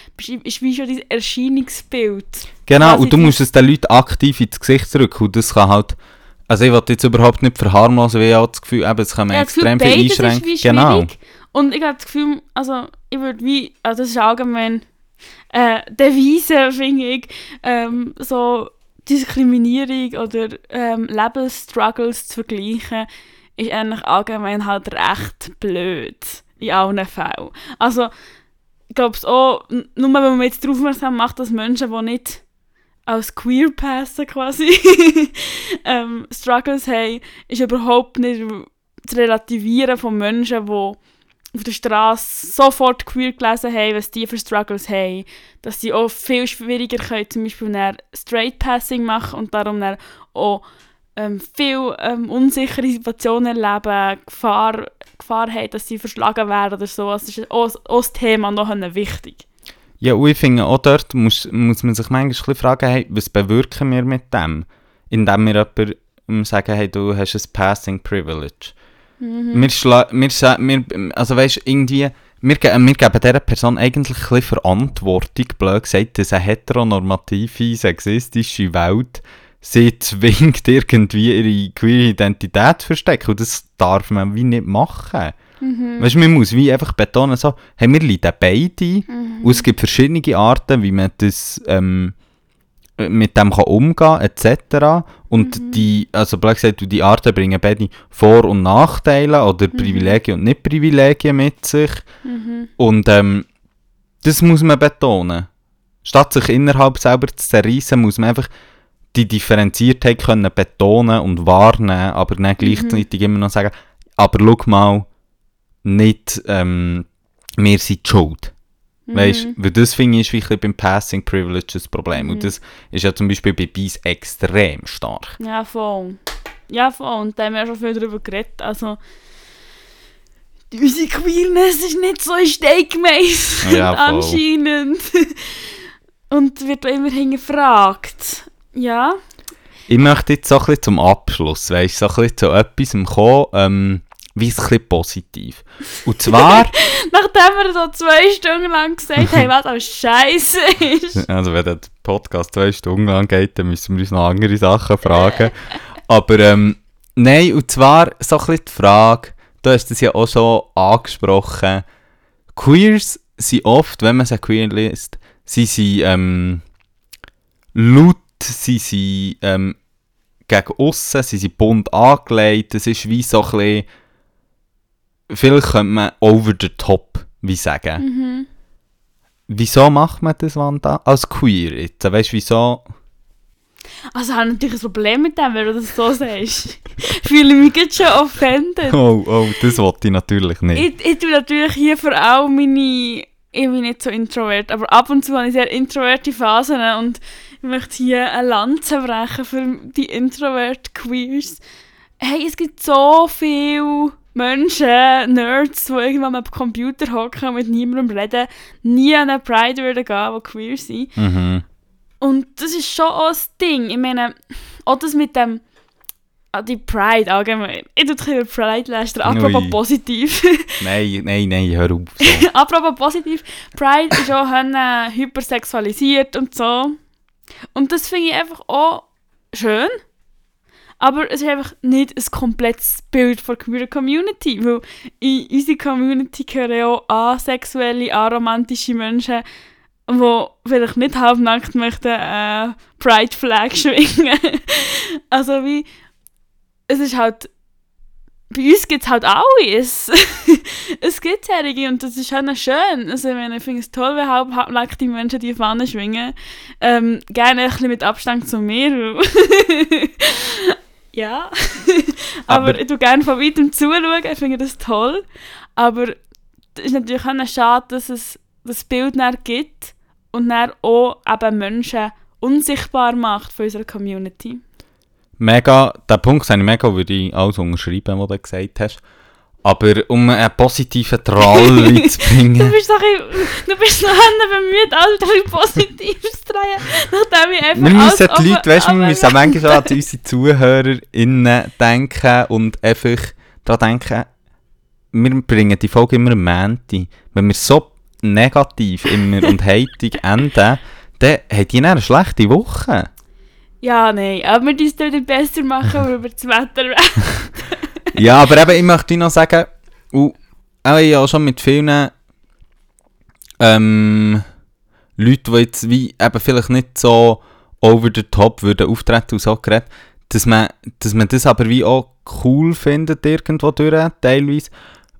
ist wie schon dein Erscheinungsbild. Genau, Quasi und du musst es den Leuten aktiv ins Gesicht drücken und das kann halt, also ich will jetzt überhaupt nicht verharmlosen, weil ich habe das Gefühl, eben, es kann mir Ja, das Gefühl, extrem viel einschränken. Genau. Und ich habe das Gefühl, also ich würde wie, also das ist allgemein äh, Devise, [LAUGHS] finde ich, ähm, so Diskriminierung oder ähm, Lebensstruggles zu vergleichen, ist eigentlich allgemein halt recht blöd. In allen Fällen. Also, ich glaube auch, nur wenn man jetzt darauf aufmerksam macht, dass Menschen, die nicht als queer passen quasi, [LAUGHS] ähm, Struggles haben, ist überhaupt nicht zu relativieren von Menschen, die auf der Straße sofort queer gelesen haben, was die für Struggles haben. Dass sie auch viel schwieriger können, zum Beispiel Straight Passing machen und darum auch ähm, viel ähm, unsichere Situationen erleben, Gefahr, Gefahr haben, dass sie verschlagen werden oder so. Das ist auch, auch das Thema noch wichtig. Ja, und ich finde, auch dort muss, muss man sich manchmal fragen, hey, was bewirken wir mit dem? Indem wir jemandem sagen, hey, du hast ein Passing Privilege. Mhm. Wir, wir, wir, also weißt, irgendwie, wir, wir geben dieser Person eigentlich ein Verantwortung, blöd gesagt, dass eine heteronormative, sexistische Welt sie [LAUGHS] zwingt, irgendwie ihre queere Identität zu verstecken. Und das darf man wie nicht machen. Mhm. Weißt du, man muss wie einfach betonen, so, hey, wir leiden beide. Mhm. Und es gibt verschiedene Arten, wie man das ähm, mit dem kann umgehen kann, etc. Und mhm. die, also blöd gesagt, die Arten bringen beide Vor- und Nachteile oder mhm. Privilegien und Nicht-Privilegien mit sich. Mhm. Und ähm, das muss man betonen. Statt sich innerhalb selber zu zerreißen, muss man einfach die Differenziertheit können betonen und wahrnehmen, aber nicht mhm. gleichzeitig immer noch sagen, aber schau mal, nicht ähm, wir sind die schuld. Mhm. Weißt du, weil das finde ich ist beim Passing Privilege das Problem. Mhm. Und das ist ja zum Beispiel bei Beis extrem stark. Ja, voll. Ja, voll. Und da haben wir schon viel darüber geredet. Also, unsere Queerness ist nicht so ein Steakmeister ja, anscheinend. [LAUGHS] Und wird immer hingefragt. Ja. Ich möchte jetzt so ein bisschen zum Abschluss, weißt, so ein bisschen zu etwas kommen, ähm, wie es ein bisschen positiv. Und [LAUGHS] zwar... Nachdem wir so zwei Stunden lang gesagt haben, was auch scheiße ist. [LAUGHS] Also wenn der Podcast zwei Stunden lang geht, dann müssen wir uns noch andere Sachen fragen. Aber ähm, nein, und zwar so ein bisschen die Frage, du hast es ja auch schon angesprochen, Queers sind oft, wenn man sie queer liest, sie sind ähm, laut sie sind ähm, gegen aussen, sie sind bunt angelegt, es ist wie so ein bisschen, vielleicht könnte man over the top wie sagen. Mhm. Wieso macht man das, Wanda, als queer jetzt? Weißt du, wieso... Also ich habe natürlich ein Problem mit dem, wenn du das so sagst. Fühle mich jetzt schon offended. Oh, oh, das wollte ich natürlich nicht. Ich, ich tue natürlich hier vor allem meine... Ich bin nicht so introvert, aber ab und zu habe ich sehr introverte Phasen und ich möchte hier eine Lanze brechen für die Introvert-Queers. Hey, es gibt so viele Menschen, Nerds, die irgendwann am Computer hocken und mit niemandem reden, nie an eine Pride würden gehen, die queer sind. Mhm. Und das ist schon auch das Ding. Ich meine, auch das mit dem Ah, die Pride allgemein. Ich tue über Pride lästern. Apropos Ui. positiv. [LAUGHS] nein, nein, nein, hör auf. So. [LAUGHS] Apropos positiv. Pride ist auch [LAUGHS] hypersexualisiert und so. Und das finde ich einfach auch schön. Aber es ist einfach nicht ein komplettes Bild von der Community. Weil in unserer Community gehören auch asexuelle, aromantische Menschen, die vielleicht nicht halbnackt möchten äh, Pride Flag schwingen. [LAUGHS] also wie, es ist halt bei uns gibt es halt alles. [LAUGHS] es gibt Herrige und das ist halt schön. Also, ich finde es toll, wenn halb, halbnackte Menschen die Fahne schwingen. Ähm, gerne ein bisschen mit Abstand zu mir. [LAUGHS] ja. [LAUGHS] Aber, Aber ich tue gerne von weitem zuschauen, ich finde das toll. Aber es ist natürlich auch schade, dass es das Bild gibt und dann auch eben Menschen unsichtbar macht von unserer Community mega, den Punkt habe ich mega, würde ich alles unterschreiben, was du gesagt hast. Aber um einen positiven Trall zu [LAUGHS] bringen. du bist doch du bist noch bemüht, alles positiv zu drehen, nachdem ich einfach Wir müssen die Leute, weißt du, wir müssen manchmal an [LAUGHS] unsere ZuhörerInnen denken und einfach daran denken, wir bringen die Folge immer am Montag. Wenn wir so negativ immer und heitig [LAUGHS] enden, dann haben die eine schlechte Woche. Ja, nein, aber wir müssen es besser machen, wenn wir das Wetter [LAUGHS] ja, aber eben, ich möchte noch sagen, uh, auch ich habe schon mit vielen ähm, Leuten, die jetzt wie eben vielleicht nicht so over the top würden auftreten und so geredet, dass man, dass man das aber wie auch cool findet irgendwo durch, teilweise.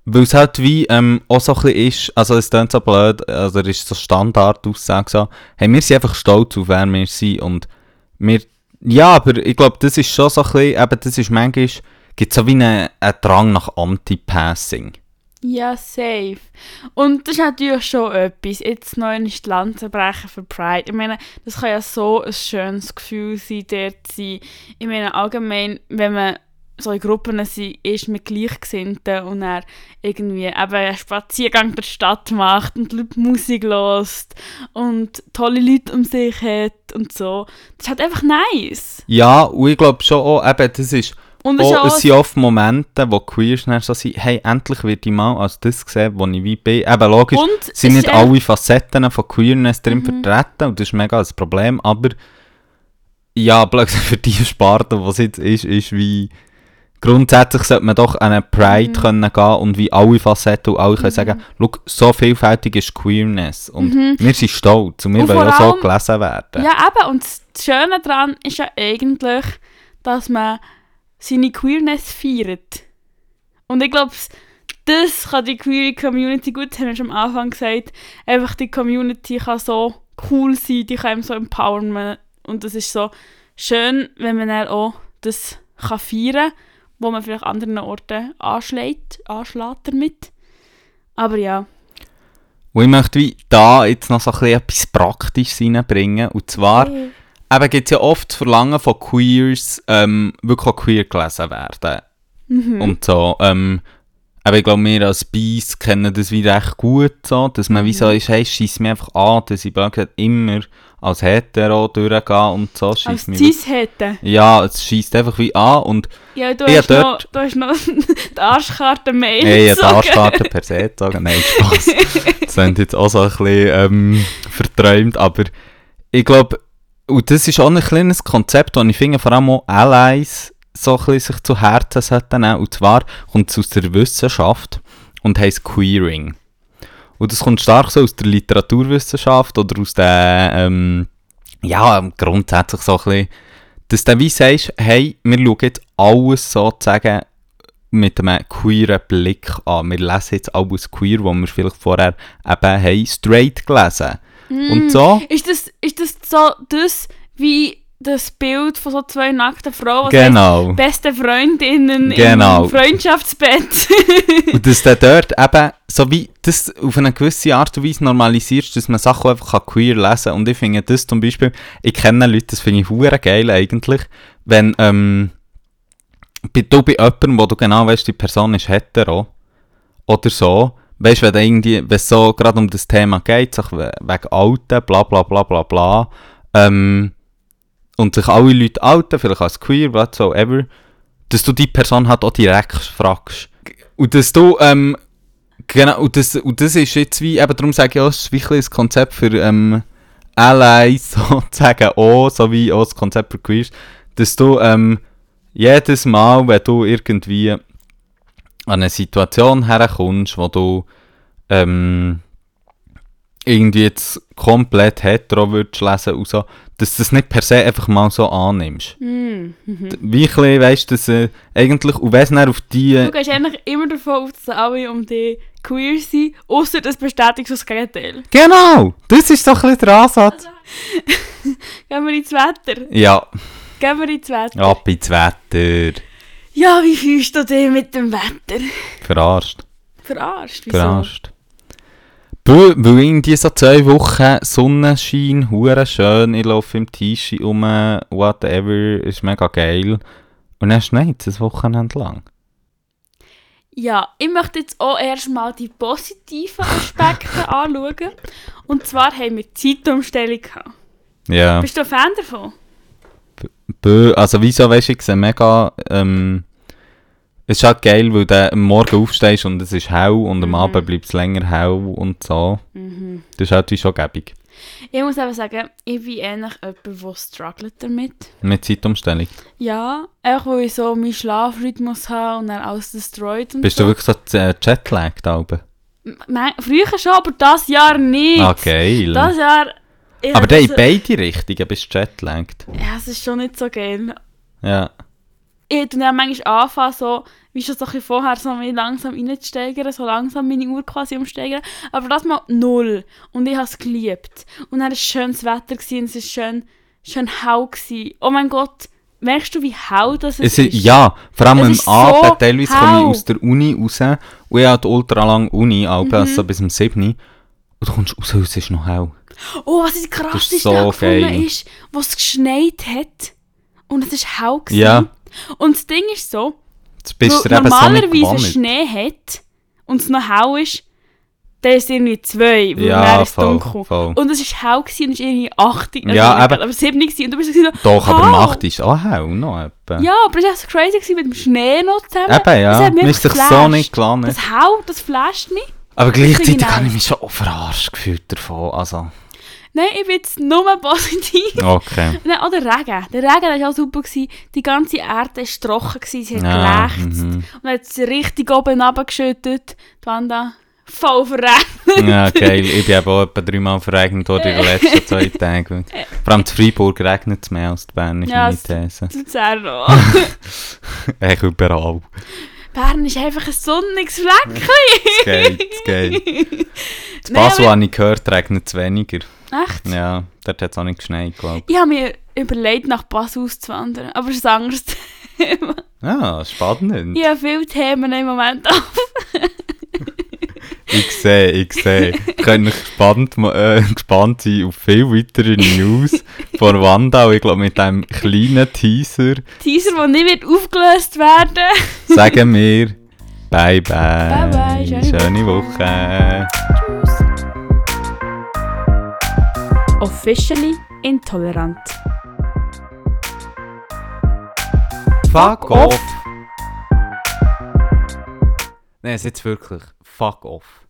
Weil es halt wie ähm, auch so ein bisschen ist, also es klingt so blöd, also es ist so Standardaussage so, hey, wir sind einfach stolz auf wer wir sind und wir, ja, aber ich glaube, das ist schon so ein bisschen, eben, das ist manchmal, gibt so wie einen, einen Drang nach Anti-Passing. Ja, safe. Und das ist natürlich schon etwas. Jetzt noch ein Land zu brechen für Pride. Ich meine, das kann ja so ein schönes Gefühl sein, dort zu sein. Ich meine, allgemein, wenn man so in Gruppen sind, ist mit Gleichgesinnten und er irgendwie eben einen Spaziergang durch die Stadt macht und Leute Musik hört und tolle Leute um sich hat und so. Das ist halt einfach nice. Ja, und ich glaube schon auch, eben, das ist Und Oh, es sind oft Momente, wo Queers dann so sind, hey, endlich wird ich mal als das gesehen, wo ich wie bin. Eben logisch, und sind nicht alle Facetten von Queerness drin Mhm. vertreten und das ist mega das Problem, aber ja, [LAUGHS] für die Sparte, was jetzt ist, ist wie grundsätzlich sollte man doch an eine Pride Mhm. können gehen und wie alle Facetten und alle können Mhm. sagen, schau, so vielfältig ist Queerness und Mhm. wir sind stolz und wir Und wollen auch so gelesen werden. Ja, eben. Und das Schöne daran ist ja eigentlich, dass man seine Queerness feiert. Und ich glaube, das kann die queere Community gut, haben wir schon am Anfang gesagt, einfach die Community kann so cool sein, die kann einem so empowern. Und das ist so schön, wenn man dann auch das kann feiern kann, wo man vielleicht anderen Orten anschlägt, anschlägt damit. Aber ja. Und ich möchte wie da jetzt noch so ein bisschen etwas Praktisches reinbringen und zwar eben gibt es ja oft das Verlangen von Queers, ähm, wirklich auch queer gelesen werden. Mhm. Und so, ähm, aber ich glaube, wir als Beis kennen das wie recht gut, so, dass man wie so Mhm. ist, hey, schieß mir einfach an, dass ich immer als hetero durchgehe und so, Als schieß mir wirklich- Cis hätte. Ja, es schießt einfach wie an und Ja, du Ich hast, hab noch, dort- du hast noch [LAUGHS] die Arschkarte ey, ja, gezogen. da starten per se sagen, nein, Spaß. [LAUGHS] Das sind jetzt auch so ein bisschen ähm, verträumt, aber ich glaube, und das ist auch ein kleines Konzept, das ich finde, vor allem auch Allies so ein bisschen sich zu Herzen sollten nehmen. Und zwar kommt es aus der Wissenschaft und heisst Queering. Und das kommt stark so aus der Literaturwissenschaft oder aus der, ähm, ja, grundsätzlich so ein bisschen, dass du wie sagst, hey, wir schauen jetzt alles sozusagen mit einem queeren Blick an. Wir lesen jetzt alles queer, wo wir vielleicht vorher eben haben straight gelesen. Und Mm. so, Ist das, ist das so das wie das Bild von so zwei nackten Frauen, genau. beste Freundinnen Genau. im Freundschaftsbett? [LAUGHS] Und dass du dort eben so wie das auf eine gewisse Art und Weise normalisierst, dass man Sachen einfach queer lesen kann. Und ich finde das zum Beispiel, ich kenne Leute, das finde ich hure geil eigentlich, wenn ähm, du bei jemandem, wo du genau weißt, die Person ist hetero oder so, weißt du, wenn irgendwie, wenn es so gerade um das Thema geht, we- wegen Alten, bla bla bla bla bla, ähm, und sich alle Leute outen, vielleicht als queer, whatsoever, dass du die Person halt auch direkt fragst. Und dass du, ähm, genau, und das, und das ist jetzt wie, eben darum sage ich auch, es ist wirklich ein Konzept für, ähm, Allies [LAUGHS] sozusagen auch, so wie auch das Konzept für Queers, dass du, ähm, jedes Mal, wenn du irgendwie an eine Situation herkommst, wo du, ähm, irgendwie jetzt komplett hetero würdest lesen und so, dass du das nicht per se einfach mal so annimmst. Mm, mhm. Wie ein bisschen, weißt du, dass äh, eigentlich, und wenn es dann auf die... Du gehst eigentlich immer davon aus, dass alle um dich queer sind, außer das bestätigt das Gegenteil. Genau! Das ist doch ein bisschen der Ansatz. [LAUGHS] Gehen wir ins Wetter. Ja, Gehen wir ins Wetter. ab ins Wetter. Ja, wie fühlst du dich mit dem Wetter? Verarscht. Verarscht, wieso? Verarscht. Weil weil irgendwie so zwei Wochen Sonnenschein, hure schön, ich laufe im T-Shirt um, whatever, ist mega geil. Und dann schneit es ein Wochenende lang. Ja, ich möchte jetzt auch erstmal die positiven Aspekte [LAUGHS] anschauen. Und zwar haben wir Zeitumstellung gehabt. Ja. Bist du ein Fan davon? Bö, also wieso weißt du, ich sehe mega, ähm, es ist halt geil, weil du am Morgen aufstehst und es ist hell und am Mhm. Abend bleibt es länger hell und so. Mhm. Das ist halt wie schon gäbig. Ich muss aber sagen, ich bin ähnlich jemand, der struggelt damit. Mit Zeitumstellung. Ja, einfach weil ich so meinen Schlafrhythmus habe und dann alles destroyed und Bist so. du wirklich so äh, jetlagged, Alben? Früher schon, aber das Jahr nicht. Ah, geil. Das Jahr... Aber dann in beide Richtungen bist du jetlagged. Ja, es ist schon nicht so geil. Ja. Ich tu dann manchmal anfangen, so, wie schon so ein vorher, so mich langsam reinzusteigern, so langsam meine Uhr quasi umsteigern. Aber das mal null. Und ich habe es geliebt. Und dann war es schönes Wetter gewesen, und es ist schön schon hell gewesen. Oh mein Gott, merkst du, wie hell das Es ist? ist, ja, vor allem am ist so Abend, teilweise komme ich aus der Uni raus und ich habe ultra lange Uni, Mhm. Also bis um 7 Uhr. Und du kommst raus es ist noch hell. Oh, was ich krass Das ist ist so so gefunden ist, was es geschneit hat und es ist hell gewesen. Ja. Und das Ding ist so, weil eben so nicht normalerweise gewohnt. Schnee hat und es noch hell ist, dann ist es irgendwie zwei, weil Ja, dann ist voll, dunkel. voll. Und es ist hell gewesen und es ist irgendwie 8, also Ja, nicht- eben. aber 7 gewesen. und du bist so, Doch, aber hell. Nacht ist auch hell noch etwa. Ja, aber es war echt so crazy gewesen mit dem Schnee noch zusammen. Eben, Das ja. hat mich sich einfach so nicht gelandet. Das hell, das flasht mich. Aber gleichzeitig habe ich mich schon auch verarscht gefühlt davon. Also, Nein, ich bin jetzt nur positiv. [LAUGHS] okay. Nein, auch der Regen. Der Regen war auch super. Gewesen. Die ganze Erde war trocken, gewesen. sie hat Ja, gelächzt. mhm. Und hat es richtig oben runtergeschüttet. Die Wanda voll verregnet. Ja, geil. Ich bin eben auch etwa dreimal verregnet worden in den letzten zwei Tagen. Vor allem in Freiburg regnet es mehr als in Bern, ist Ja, meine es- These. Luzern auch. Echt überall. Bern ist einfach ein sonniges Fleckchen. Es geht, es geht. [LAUGHS] In Basel habe ich gehört, regnet es weniger. Echt? Ja, dort hat es auch nicht geschneit, glaube Ich habe mir überlegt, nach Basel auszuwandern. Aber es ist ein anderes Thema. ich. Ja, spannend. Ich habe viele Themen im Moment auf. [LAUGHS] Ich sehe, ich sehe. Ich könnte gespannt, äh, gespannt sein auf viel weitere News von Wanda. Und ich glaube, mit diesem kleinen Teaser Teaser, der nicht wird aufgelöst werden sagen wir Bye bye. Bye bye, schöne schöne Woche. Tschüss. Officially intolerant. Fuck off. Nein, jetzt wirklich. Fuck off.